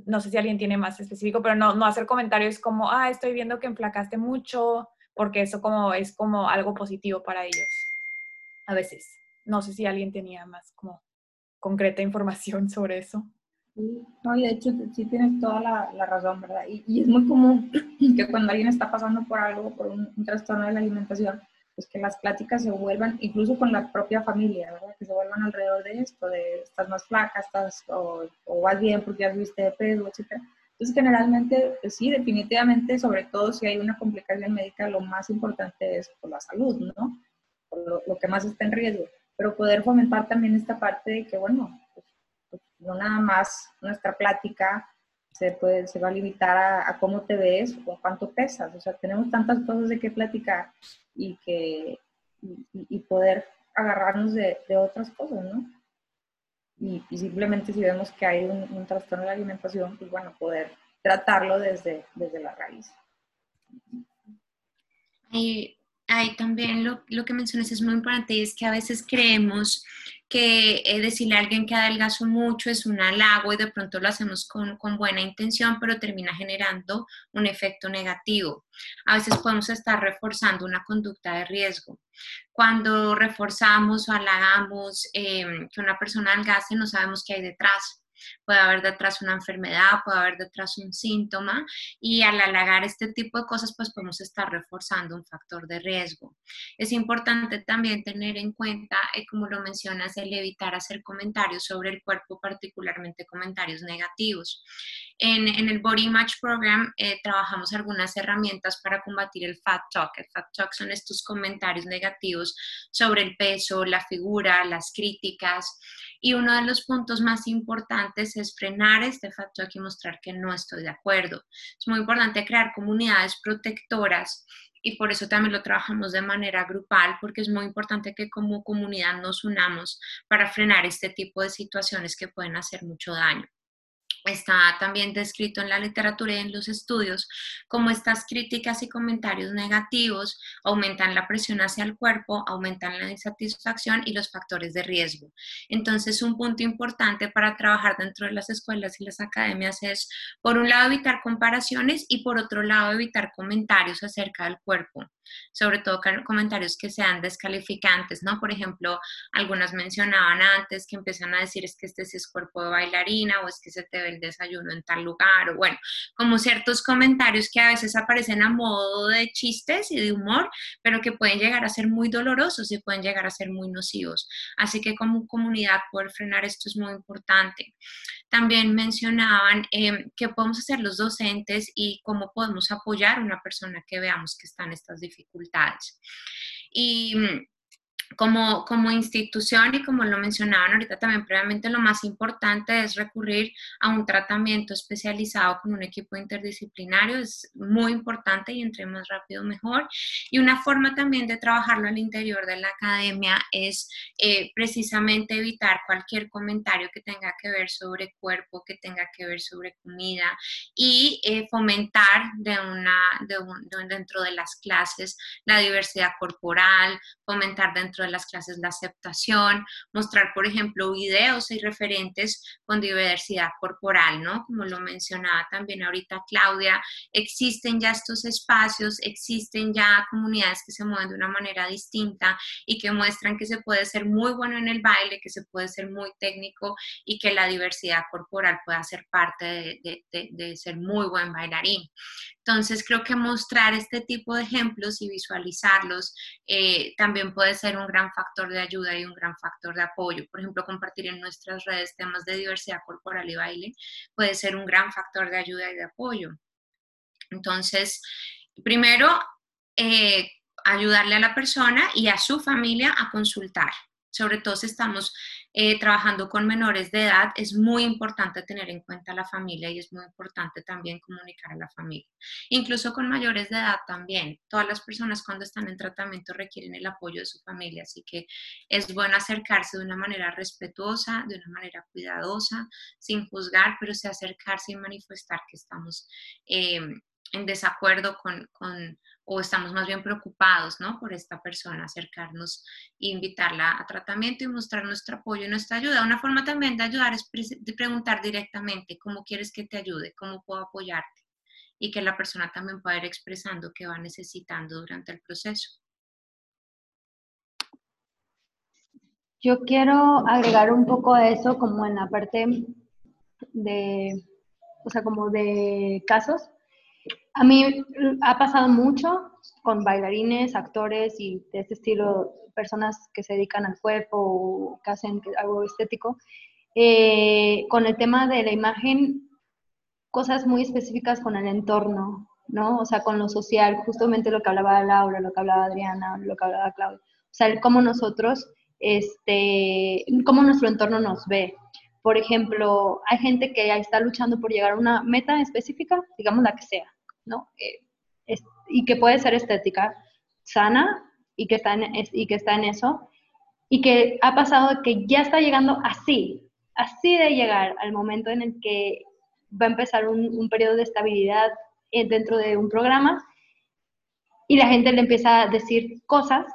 no sé si alguien tiene más específico, pero no, no hacer comentarios como, ah, estoy viendo que enflacaste mucho, porque eso como es como algo positivo para ellos. A veces. No sé si alguien tenía más como concreta información sobre eso. Sí, no, y de hecho sí tienes toda la, razón, ¿verdad? Y, es muy común que cuando alguien está pasando por algo, por un trastorno de la alimentación, pues que las pláticas se vuelvan, incluso con la propia familia, ¿verdad? Que se vuelvan alrededor de esto, de estás más flaca, estás, o, vas bien porque ya viste de peso, etc. Entonces, generalmente, pues sí, definitivamente, sobre todo si hay una complicación médica, lo más importante es por la salud, ¿no? Por lo, que más está en riesgo. Pero poder fomentar también esta parte de que, bueno, pues, pues, no nada más nuestra plática se, puede, se va a limitar a, cómo te ves o cuánto pesas. O sea, tenemos tantas cosas de qué platicar y, que, y, poder agarrarnos de, de, otras cosas, ¿no? y, simplemente si vemos que hay un, trastorno de la alimentación, pues bueno, poder tratarlo desde, desde la raíz. Y ahí también lo, lo, que mencionas es muy importante y es que a veces creemos que eh, decirle a alguien que adelgazó mucho es un halago y de pronto lo hacemos con, con, buena intención, pero termina generando un efecto negativo. A veces podemos estar reforzando una conducta de riesgo. Cuando reforzamos o halagamos eh, que una persona adelgace, no sabemos qué hay detrás puede haber detrás una enfermedad, puede haber detrás un síntoma y al halagar este tipo de cosas pues podemos estar reforzando un factor de riesgo. Es importante también tener en cuenta, eh, como lo mencionas, el evitar hacer comentarios sobre el cuerpo, particularmente comentarios negativos. En, el Body Match Program eh, trabajamos algunas herramientas para combatir el fat talk. El fat talk son estos comentarios negativos sobre el peso, la figura, las críticas. Y uno de los puntos más importantes es frenar este fat talk y mostrar que no estoy de acuerdo. Es muy importante crear comunidades protectoras y por eso también lo trabajamos de manera grupal, porque es muy importante que como comunidad nos unamos para frenar este tipo de situaciones que pueden hacer mucho daño está también descrito en la literatura y en los estudios, como estas críticas y comentarios negativos aumentan la presión hacia el cuerpo, aumentan la insatisfacción y los factores de riesgo. Entonces, un punto importante para trabajar dentro de las escuelas y las academias es, por un lado, evitar comparaciones y por otro lado, evitar comentarios acerca del cuerpo sobre todo comentarios que sean descalificantes, ¿no? Por ejemplo, algunas mencionaban antes que empiezan a decir es que este sí es cuerpo de bailarina o es que se te ve el desayuno en tal lugar, o bueno, como ciertos comentarios que a veces aparecen a modo de chistes y de humor, pero que pueden llegar a ser muy dolorosos y pueden llegar a ser muy nocivos. Así que como comunidad poder frenar esto es muy importante. También mencionaban eh, qué podemos hacer los docentes y cómo podemos apoyar a una persona que veamos que está en estas dificultades. Y mm, como, como institución y como lo mencionaban ahorita también previamente, lo más importante es recurrir a un tratamiento especializado con un equipo interdisciplinario. Es muy importante y entre más rápido mejor. Y una forma también de trabajarlo al interior de la academia es eh, precisamente evitar cualquier comentario que tenga que ver sobre cuerpo, que tenga que ver sobre comida y eh, fomentar de una, de dentro de las clases la diversidad corporal, fomentar dentro de las clases la aceptación, mostrar, por ejemplo, videos y referentes con diversidad corporal, ¿no? Como lo mencionaba también ahorita Claudia, existen ya estos espacios, existen ya comunidades que se mueven de una manera distinta y que muestran que se puede ser muy bueno en el baile, que se puede ser muy técnico y que la diversidad corporal pueda ser parte de, ser muy buen bailarín. Entonces, creo que mostrar este tipo de ejemplos y visualizarlos eh, también puede ser un gran factor de ayuda y un gran factor de apoyo. Por ejemplo, compartir en nuestras redes temas de diversidad corporal y baile puede ser un gran factor de ayuda y de apoyo. Entonces, primero, eh, ayudarle a la persona y a su familia a consultar sobre todo si estamos eh, trabajando con menores de edad, es muy importante tener en cuenta a la familia y es muy importante también comunicar a la familia. Incluso con mayores de edad también. Todas las personas cuando están en tratamiento requieren el apoyo de su familia, así que es bueno acercarse de una manera respetuosa, de una manera cuidadosa, sin juzgar, pero sí acercarse y manifestar que estamos eh, en desacuerdo con, con o estamos más bien preocupados ¿no? por esta persona, acercarnos e invitarla a tratamiento y mostrar nuestro apoyo y nuestra ayuda. Una forma también de ayudar es de preguntar directamente cómo quieres que te ayude, cómo puedo apoyarte y que la persona también pueda ir expresando qué va necesitando durante el proceso. Yo quiero agregar un poco a eso como en la parte de, o sea, como de casos a mí ha pasado mucho con bailarines, actores y de este estilo, personas que se dedican al cuerpo o que hacen algo estético, eh, con el tema de la imagen, cosas muy específicas con el entorno, ¿no? O sea, con lo social, justamente lo que hablaba Laura, lo que hablaba Adriana, lo que hablaba Claudia. O sea, cómo nosotros, este, cómo nuestro entorno nos ve. Por ejemplo, hay gente que está luchando por llegar a una meta específica, digamos la que sea, ¿no? Eh, y que puede ser estética, sana, y que, está en, y que está en eso, y que ha pasado que ya está llegando así, así de llegar al momento en el que va a empezar un, un periodo de estabilidad dentro de un programa y la gente le empieza a decir cosas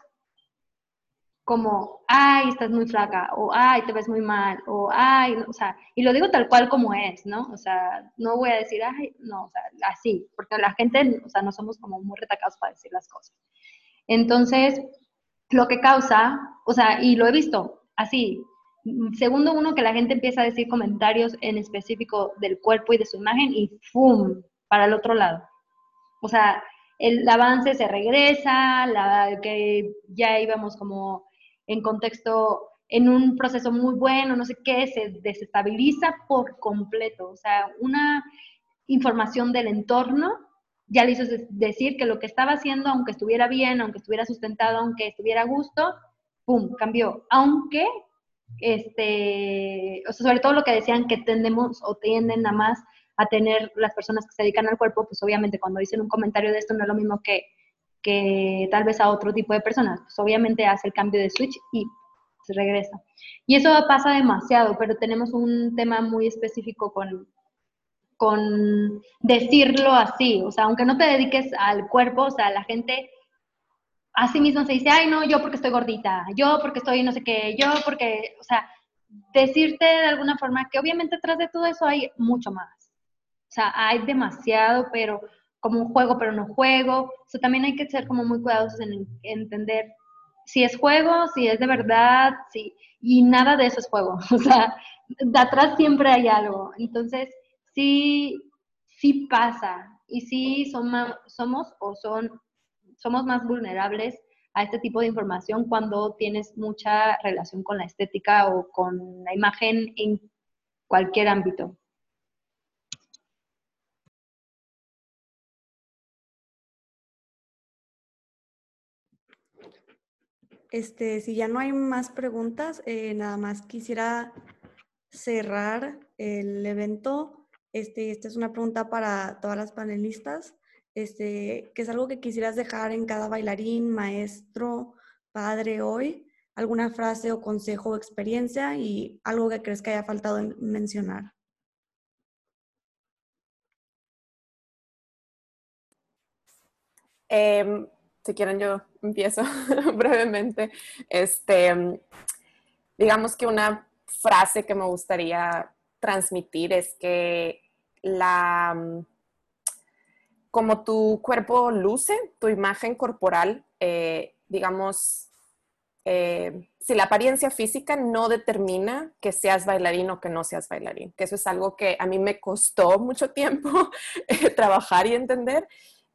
como, ay, estás muy flaca, o ay, te ves muy mal, o ay, o sea, y lo digo tal cual como es, ¿no? O sea, no voy a decir, ay, no, o sea, así, porque la gente, o sea, no somos como muy retacados para decir las cosas. Entonces, lo que causa, o sea, y lo he visto así, segundo uno, que la gente empieza a decir comentarios en específico del cuerpo y de su imagen y ¡fum! para el otro lado. O sea, el avance se regresa, la que ya íbamos como en contexto, en un proceso muy bueno, no sé qué, se desestabiliza por completo. O sea, una información del entorno ya le hizo decir que lo que estaba haciendo, aunque estuviera bien, aunque estuviera sustentado, aunque estuviera a gusto, ¡pum!, cambió. Aunque, este, o sea, sobre todo lo que decían que tendemos o tienden a más a tener las personas que se dedican al cuerpo, pues obviamente cuando dicen un comentario de esto no es lo mismo que que tal vez a otro tipo de personas. Pues obviamente hace el cambio de switch y se regresa. Y eso pasa demasiado, pero tenemos un tema muy específico con, con decirlo así. O sea, aunque no te dediques al cuerpo, o sea, la gente a sí mismo se dice, ay, no, yo porque estoy gordita, yo porque estoy no sé qué, yo porque, o sea, decirte de alguna forma que obviamente atrás de todo eso hay mucho más. O sea, hay demasiado, pero como un juego, pero no juego. Eso también hay que ser como muy cuidadosos en, entender si es juego, si es de verdad, si, y nada de eso es juego. O sea, de atrás siempre hay algo. Entonces, sí, sí pasa. Y sí somos, somos o son, somos más vulnerables a este tipo de información cuando tienes mucha relación con la estética o con la imagen en cualquier ámbito. Este, si ya no hay más preguntas, eh, nada más quisiera cerrar el evento. Este, esta es una pregunta para todas las panelistas. Este, ¿qué es algo que quisieras dejar en cada bailarín, maestro, padre hoy? ¿Alguna frase o consejo o experiencia y algo que crees que haya faltado mencionar? Eh, si quieren yo empiezo brevemente. Este, digamos que una frase que me gustaría transmitir es que la como tu cuerpo luce, tu imagen corporal, eh, digamos, eh, si la apariencia física no determina que seas bailarín o que no seas bailarín, que eso es algo que a mí me costó mucho tiempo trabajar y entender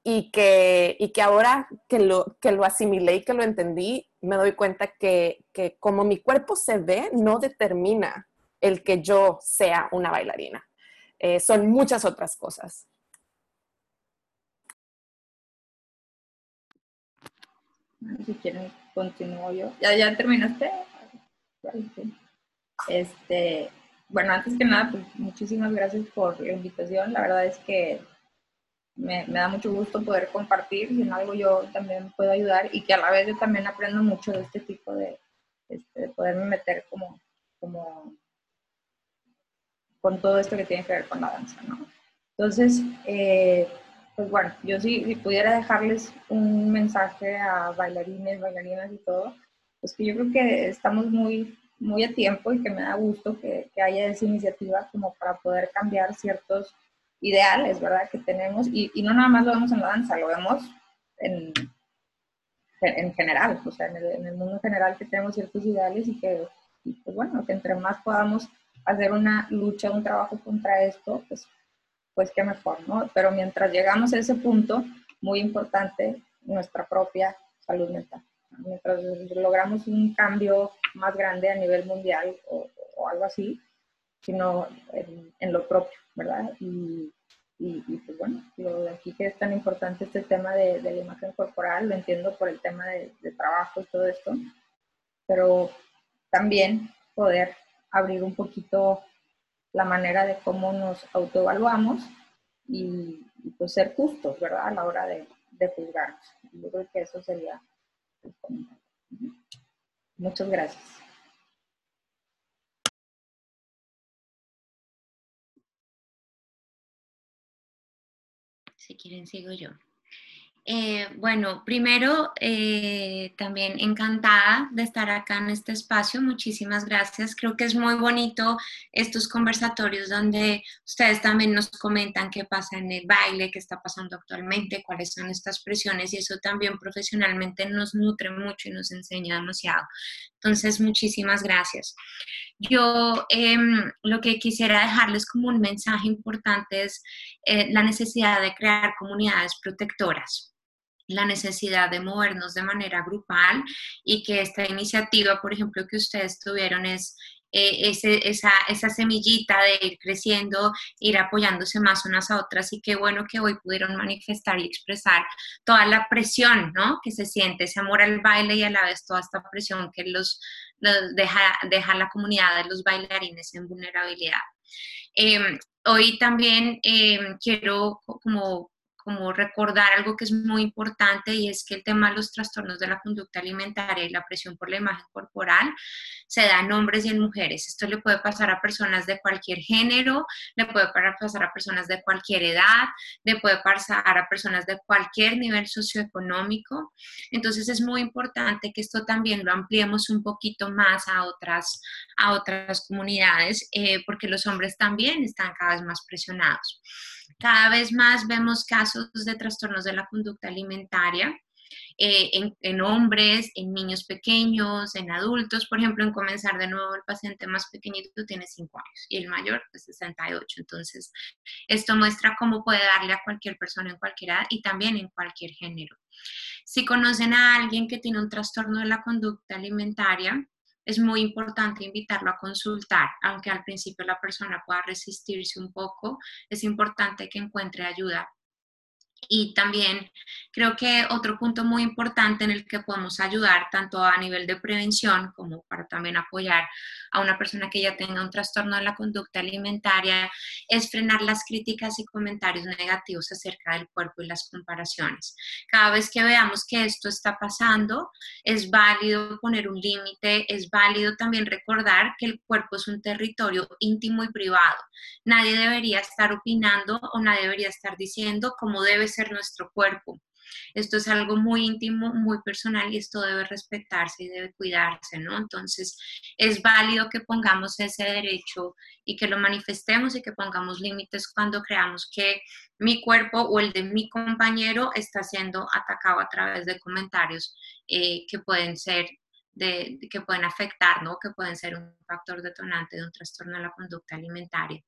y que, y que ahora que lo, que lo asimilé y que lo entendí, me doy cuenta que, que como mi cuerpo se ve, no determina el que yo sea una bailarina. Eh, son muchas otras cosas. Si quieren, continúo yo. ¿Ya, ya terminaste? Este, bueno, antes que nada, pues muchísimas gracias por la invitación. La verdad es que me, da mucho gusto poder compartir y en algo yo también puedo ayudar y que a la vez yo también aprendo mucho de este tipo de, este, de poderme meter como, como con todo esto que tiene que ver con la danza, ¿no? Entonces, eh, pues bueno, yo si, si, pudiera dejarles un mensaje a bailarines, bailarinas y todo, pues que yo creo que estamos muy, muy a tiempo y que me da gusto que, que haya esa iniciativa como para poder cambiar ciertos ideales, ¿verdad? Que tenemos, y, y, no nada más lo vemos en la danza, lo vemos en, en general, o sea, en el, mundo general que tenemos ciertos ideales y que, pues bueno, que entre más podamos hacer una lucha, un trabajo contra esto, pues, pues qué mejor, ¿no? Pero mientras llegamos a ese punto, muy importante, nuestra propia salud mental. Mientras logramos un cambio más grande a nivel mundial o, o algo así, sino en, en, lo propio, ¿verdad? Y, Y, pues bueno, lo de aquí que es tan importante este tema de, la imagen corporal, lo entiendo por el tema de, trabajo y todo esto, pero también poder abrir un poquito la manera de cómo nos autoevaluamos y, pues ser justos, ¿verdad? A la hora de, de juzgarnos. Yo creo que eso sería el comentario. Muchas gracias. Si quieren, sigo yo. Eh, bueno, primero, eh, también encantada de estar acá en este espacio. Muchísimas gracias. Creo que es muy bonito estos conversatorios donde ustedes también nos comentan qué pasa en el baile, qué está pasando actualmente, cuáles son estas presiones y eso también profesionalmente nos nutre mucho y nos enseña demasiado. Entonces, muchísimas gracias. Yo em, lo que quisiera dejarles como un mensaje importante es eh, la necesidad de crear comunidades protectoras la necesidad de movernos de manera grupal y que esta iniciativa, por ejemplo, que ustedes tuvieron es eh, esa, semillita de ir creciendo, ir apoyándose más unas a otras y qué bueno que hoy pudieron manifestar y expresar toda la presión ¿no? que se siente, ese amor al baile y a la vez toda esta presión que los, deja, deja la comunidad de los bailarines en vulnerabilidad. Em, hoy también em, quiero como como recordar algo que es muy importante y es que el tema de los trastornos de la conducta alimentaria y la presión por la imagen corporal se da en hombres y en mujeres. Esto le puede pasar a personas de cualquier género, le puede pasar a personas de cualquier edad, le puede pasar a personas de cualquier nivel socioeconómico. Entonces es muy importante que esto también lo ampliemos un poquito más a otras, a otras comunidades, eh, porque los hombres también están cada vez más presionados. Cada vez más vemos casos de trastornos de la conducta alimentaria. Eh, en, hombres, en niños pequeños, en adultos. Por ejemplo, en comenzar de nuevo, el paciente más pequeñito tiene 5 años y el mayor, pues 68. Entonces, esto muestra cómo puede darle a cualquier persona en cualquier edad y también en cualquier género. Si conocen a alguien que tiene un trastorno de la conducta alimentaria, es muy importante invitarlo a consultar, aunque al principio la persona pueda resistirse un poco, es importante que encuentre ayuda y también creo que otro punto muy importante en el que podemos ayudar, tanto a nivel de prevención como para también apoyar a una persona que ya tenga un trastorno de la conducta alimentaria, es frenar las críticas y comentarios negativos acerca del cuerpo y las comparaciones. Cada vez que veamos que esto está pasando, es válido poner un límite, es válido también recordar que el cuerpo es un territorio íntimo y privado. Nadie debería estar opinando o nadie debería estar diciendo cómo debe ser nuestro cuerpo. Esto es algo muy íntimo, muy personal y esto debe respetarse y debe cuidarse, ¿no? Entonces, es válido que pongamos ese derecho y que lo manifestemos y que pongamos límites cuando creamos que mi cuerpo o el de mi compañero está siendo atacado a través de comentarios eh, que pueden ser de, que pueden afectar, ¿no? que pueden ser un factor detonante de un trastorno de la conducta alimentaria.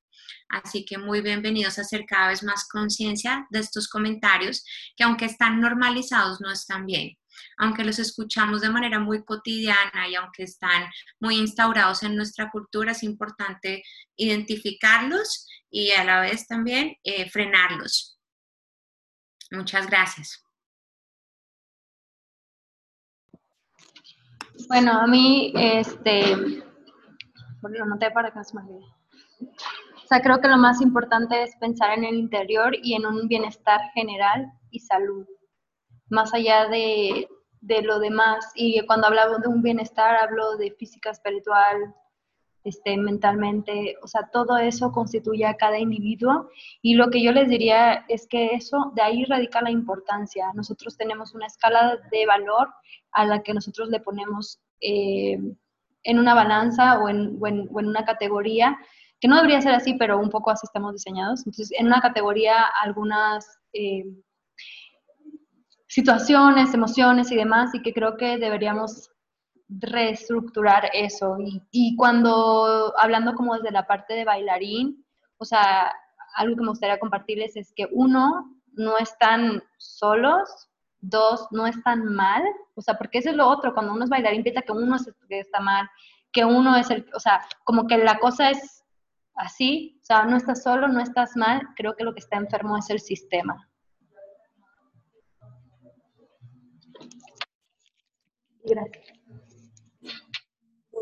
Así que muy bienvenidos a hacer cada vez más conciencia de estos comentarios que aunque están normalizados no están bien. Aunque los escuchamos de manera muy cotidiana y aunque están muy instaurados en nuestra cultura, es importante identificarlos y a la vez también eh, frenarlos. Muchas gracias. Bueno, a mí, este, lo noté para que no se. O sea, creo que lo más importante es pensar en el interior y en un bienestar general y salud, más allá de, de lo demás. Y cuando hablo de un bienestar, hablo de física, espiritual, este, mentalmente, o sea, todo eso constituye a cada individuo y lo que yo les diría es que eso, de ahí radica la importancia. Nosotros tenemos una escala de valor a la que nosotros le ponemos eh, en una balanza o en, una categoría, que no debería ser así, pero un poco así estamos diseñados. Entonces, en una categoría algunas... Eh, situaciones, emociones y demás, y que creo que deberíamos reestructurar eso. Y, cuando, hablando como desde la parte de bailarín, o sea, algo que me gustaría compartirles es que uno, no están solos, dos, no están mal, o sea, porque eso es lo otro, cuando uno es bailarín piensa que uno es que está mal, que uno es el, o sea, como que la cosa es así, o sea, no estás solo, no estás mal, creo que lo que está enfermo es el sistema. Gracias.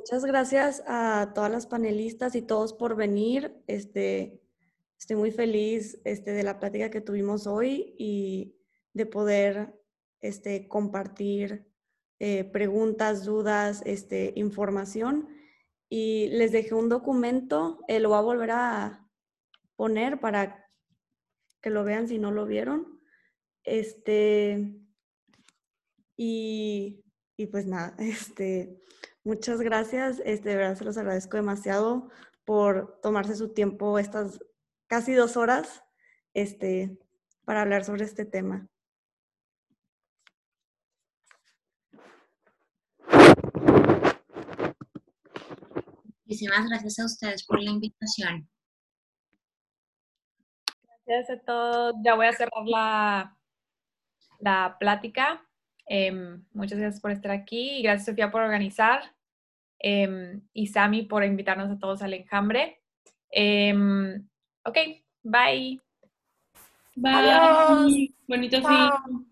Muchas gracias a todas las panelistas y todos por venir. Este, estoy muy feliz este, de la plática que tuvimos hoy y de poder este, compartir eh, preguntas, dudas, este, información. Y les dejé un documento, eh, lo voy a volver a poner para que lo vean si no lo vieron. Este, y, y pues nada, este, Muchas gracias. Este, de verdad se los agradezco demasiado por tomarse su tiempo estas casi dos horas este, para hablar sobre este tema. Muchísimas gracias a ustedes por la invitación. Gracias a todos. Ya voy a cerrar la, la plática. Em, muchas gracias por estar aquí y gracias Sofía por organizar. Em, y Sami por invitarnos a todos al enjambre. Em, ok, bye. Bye. Bonito fin.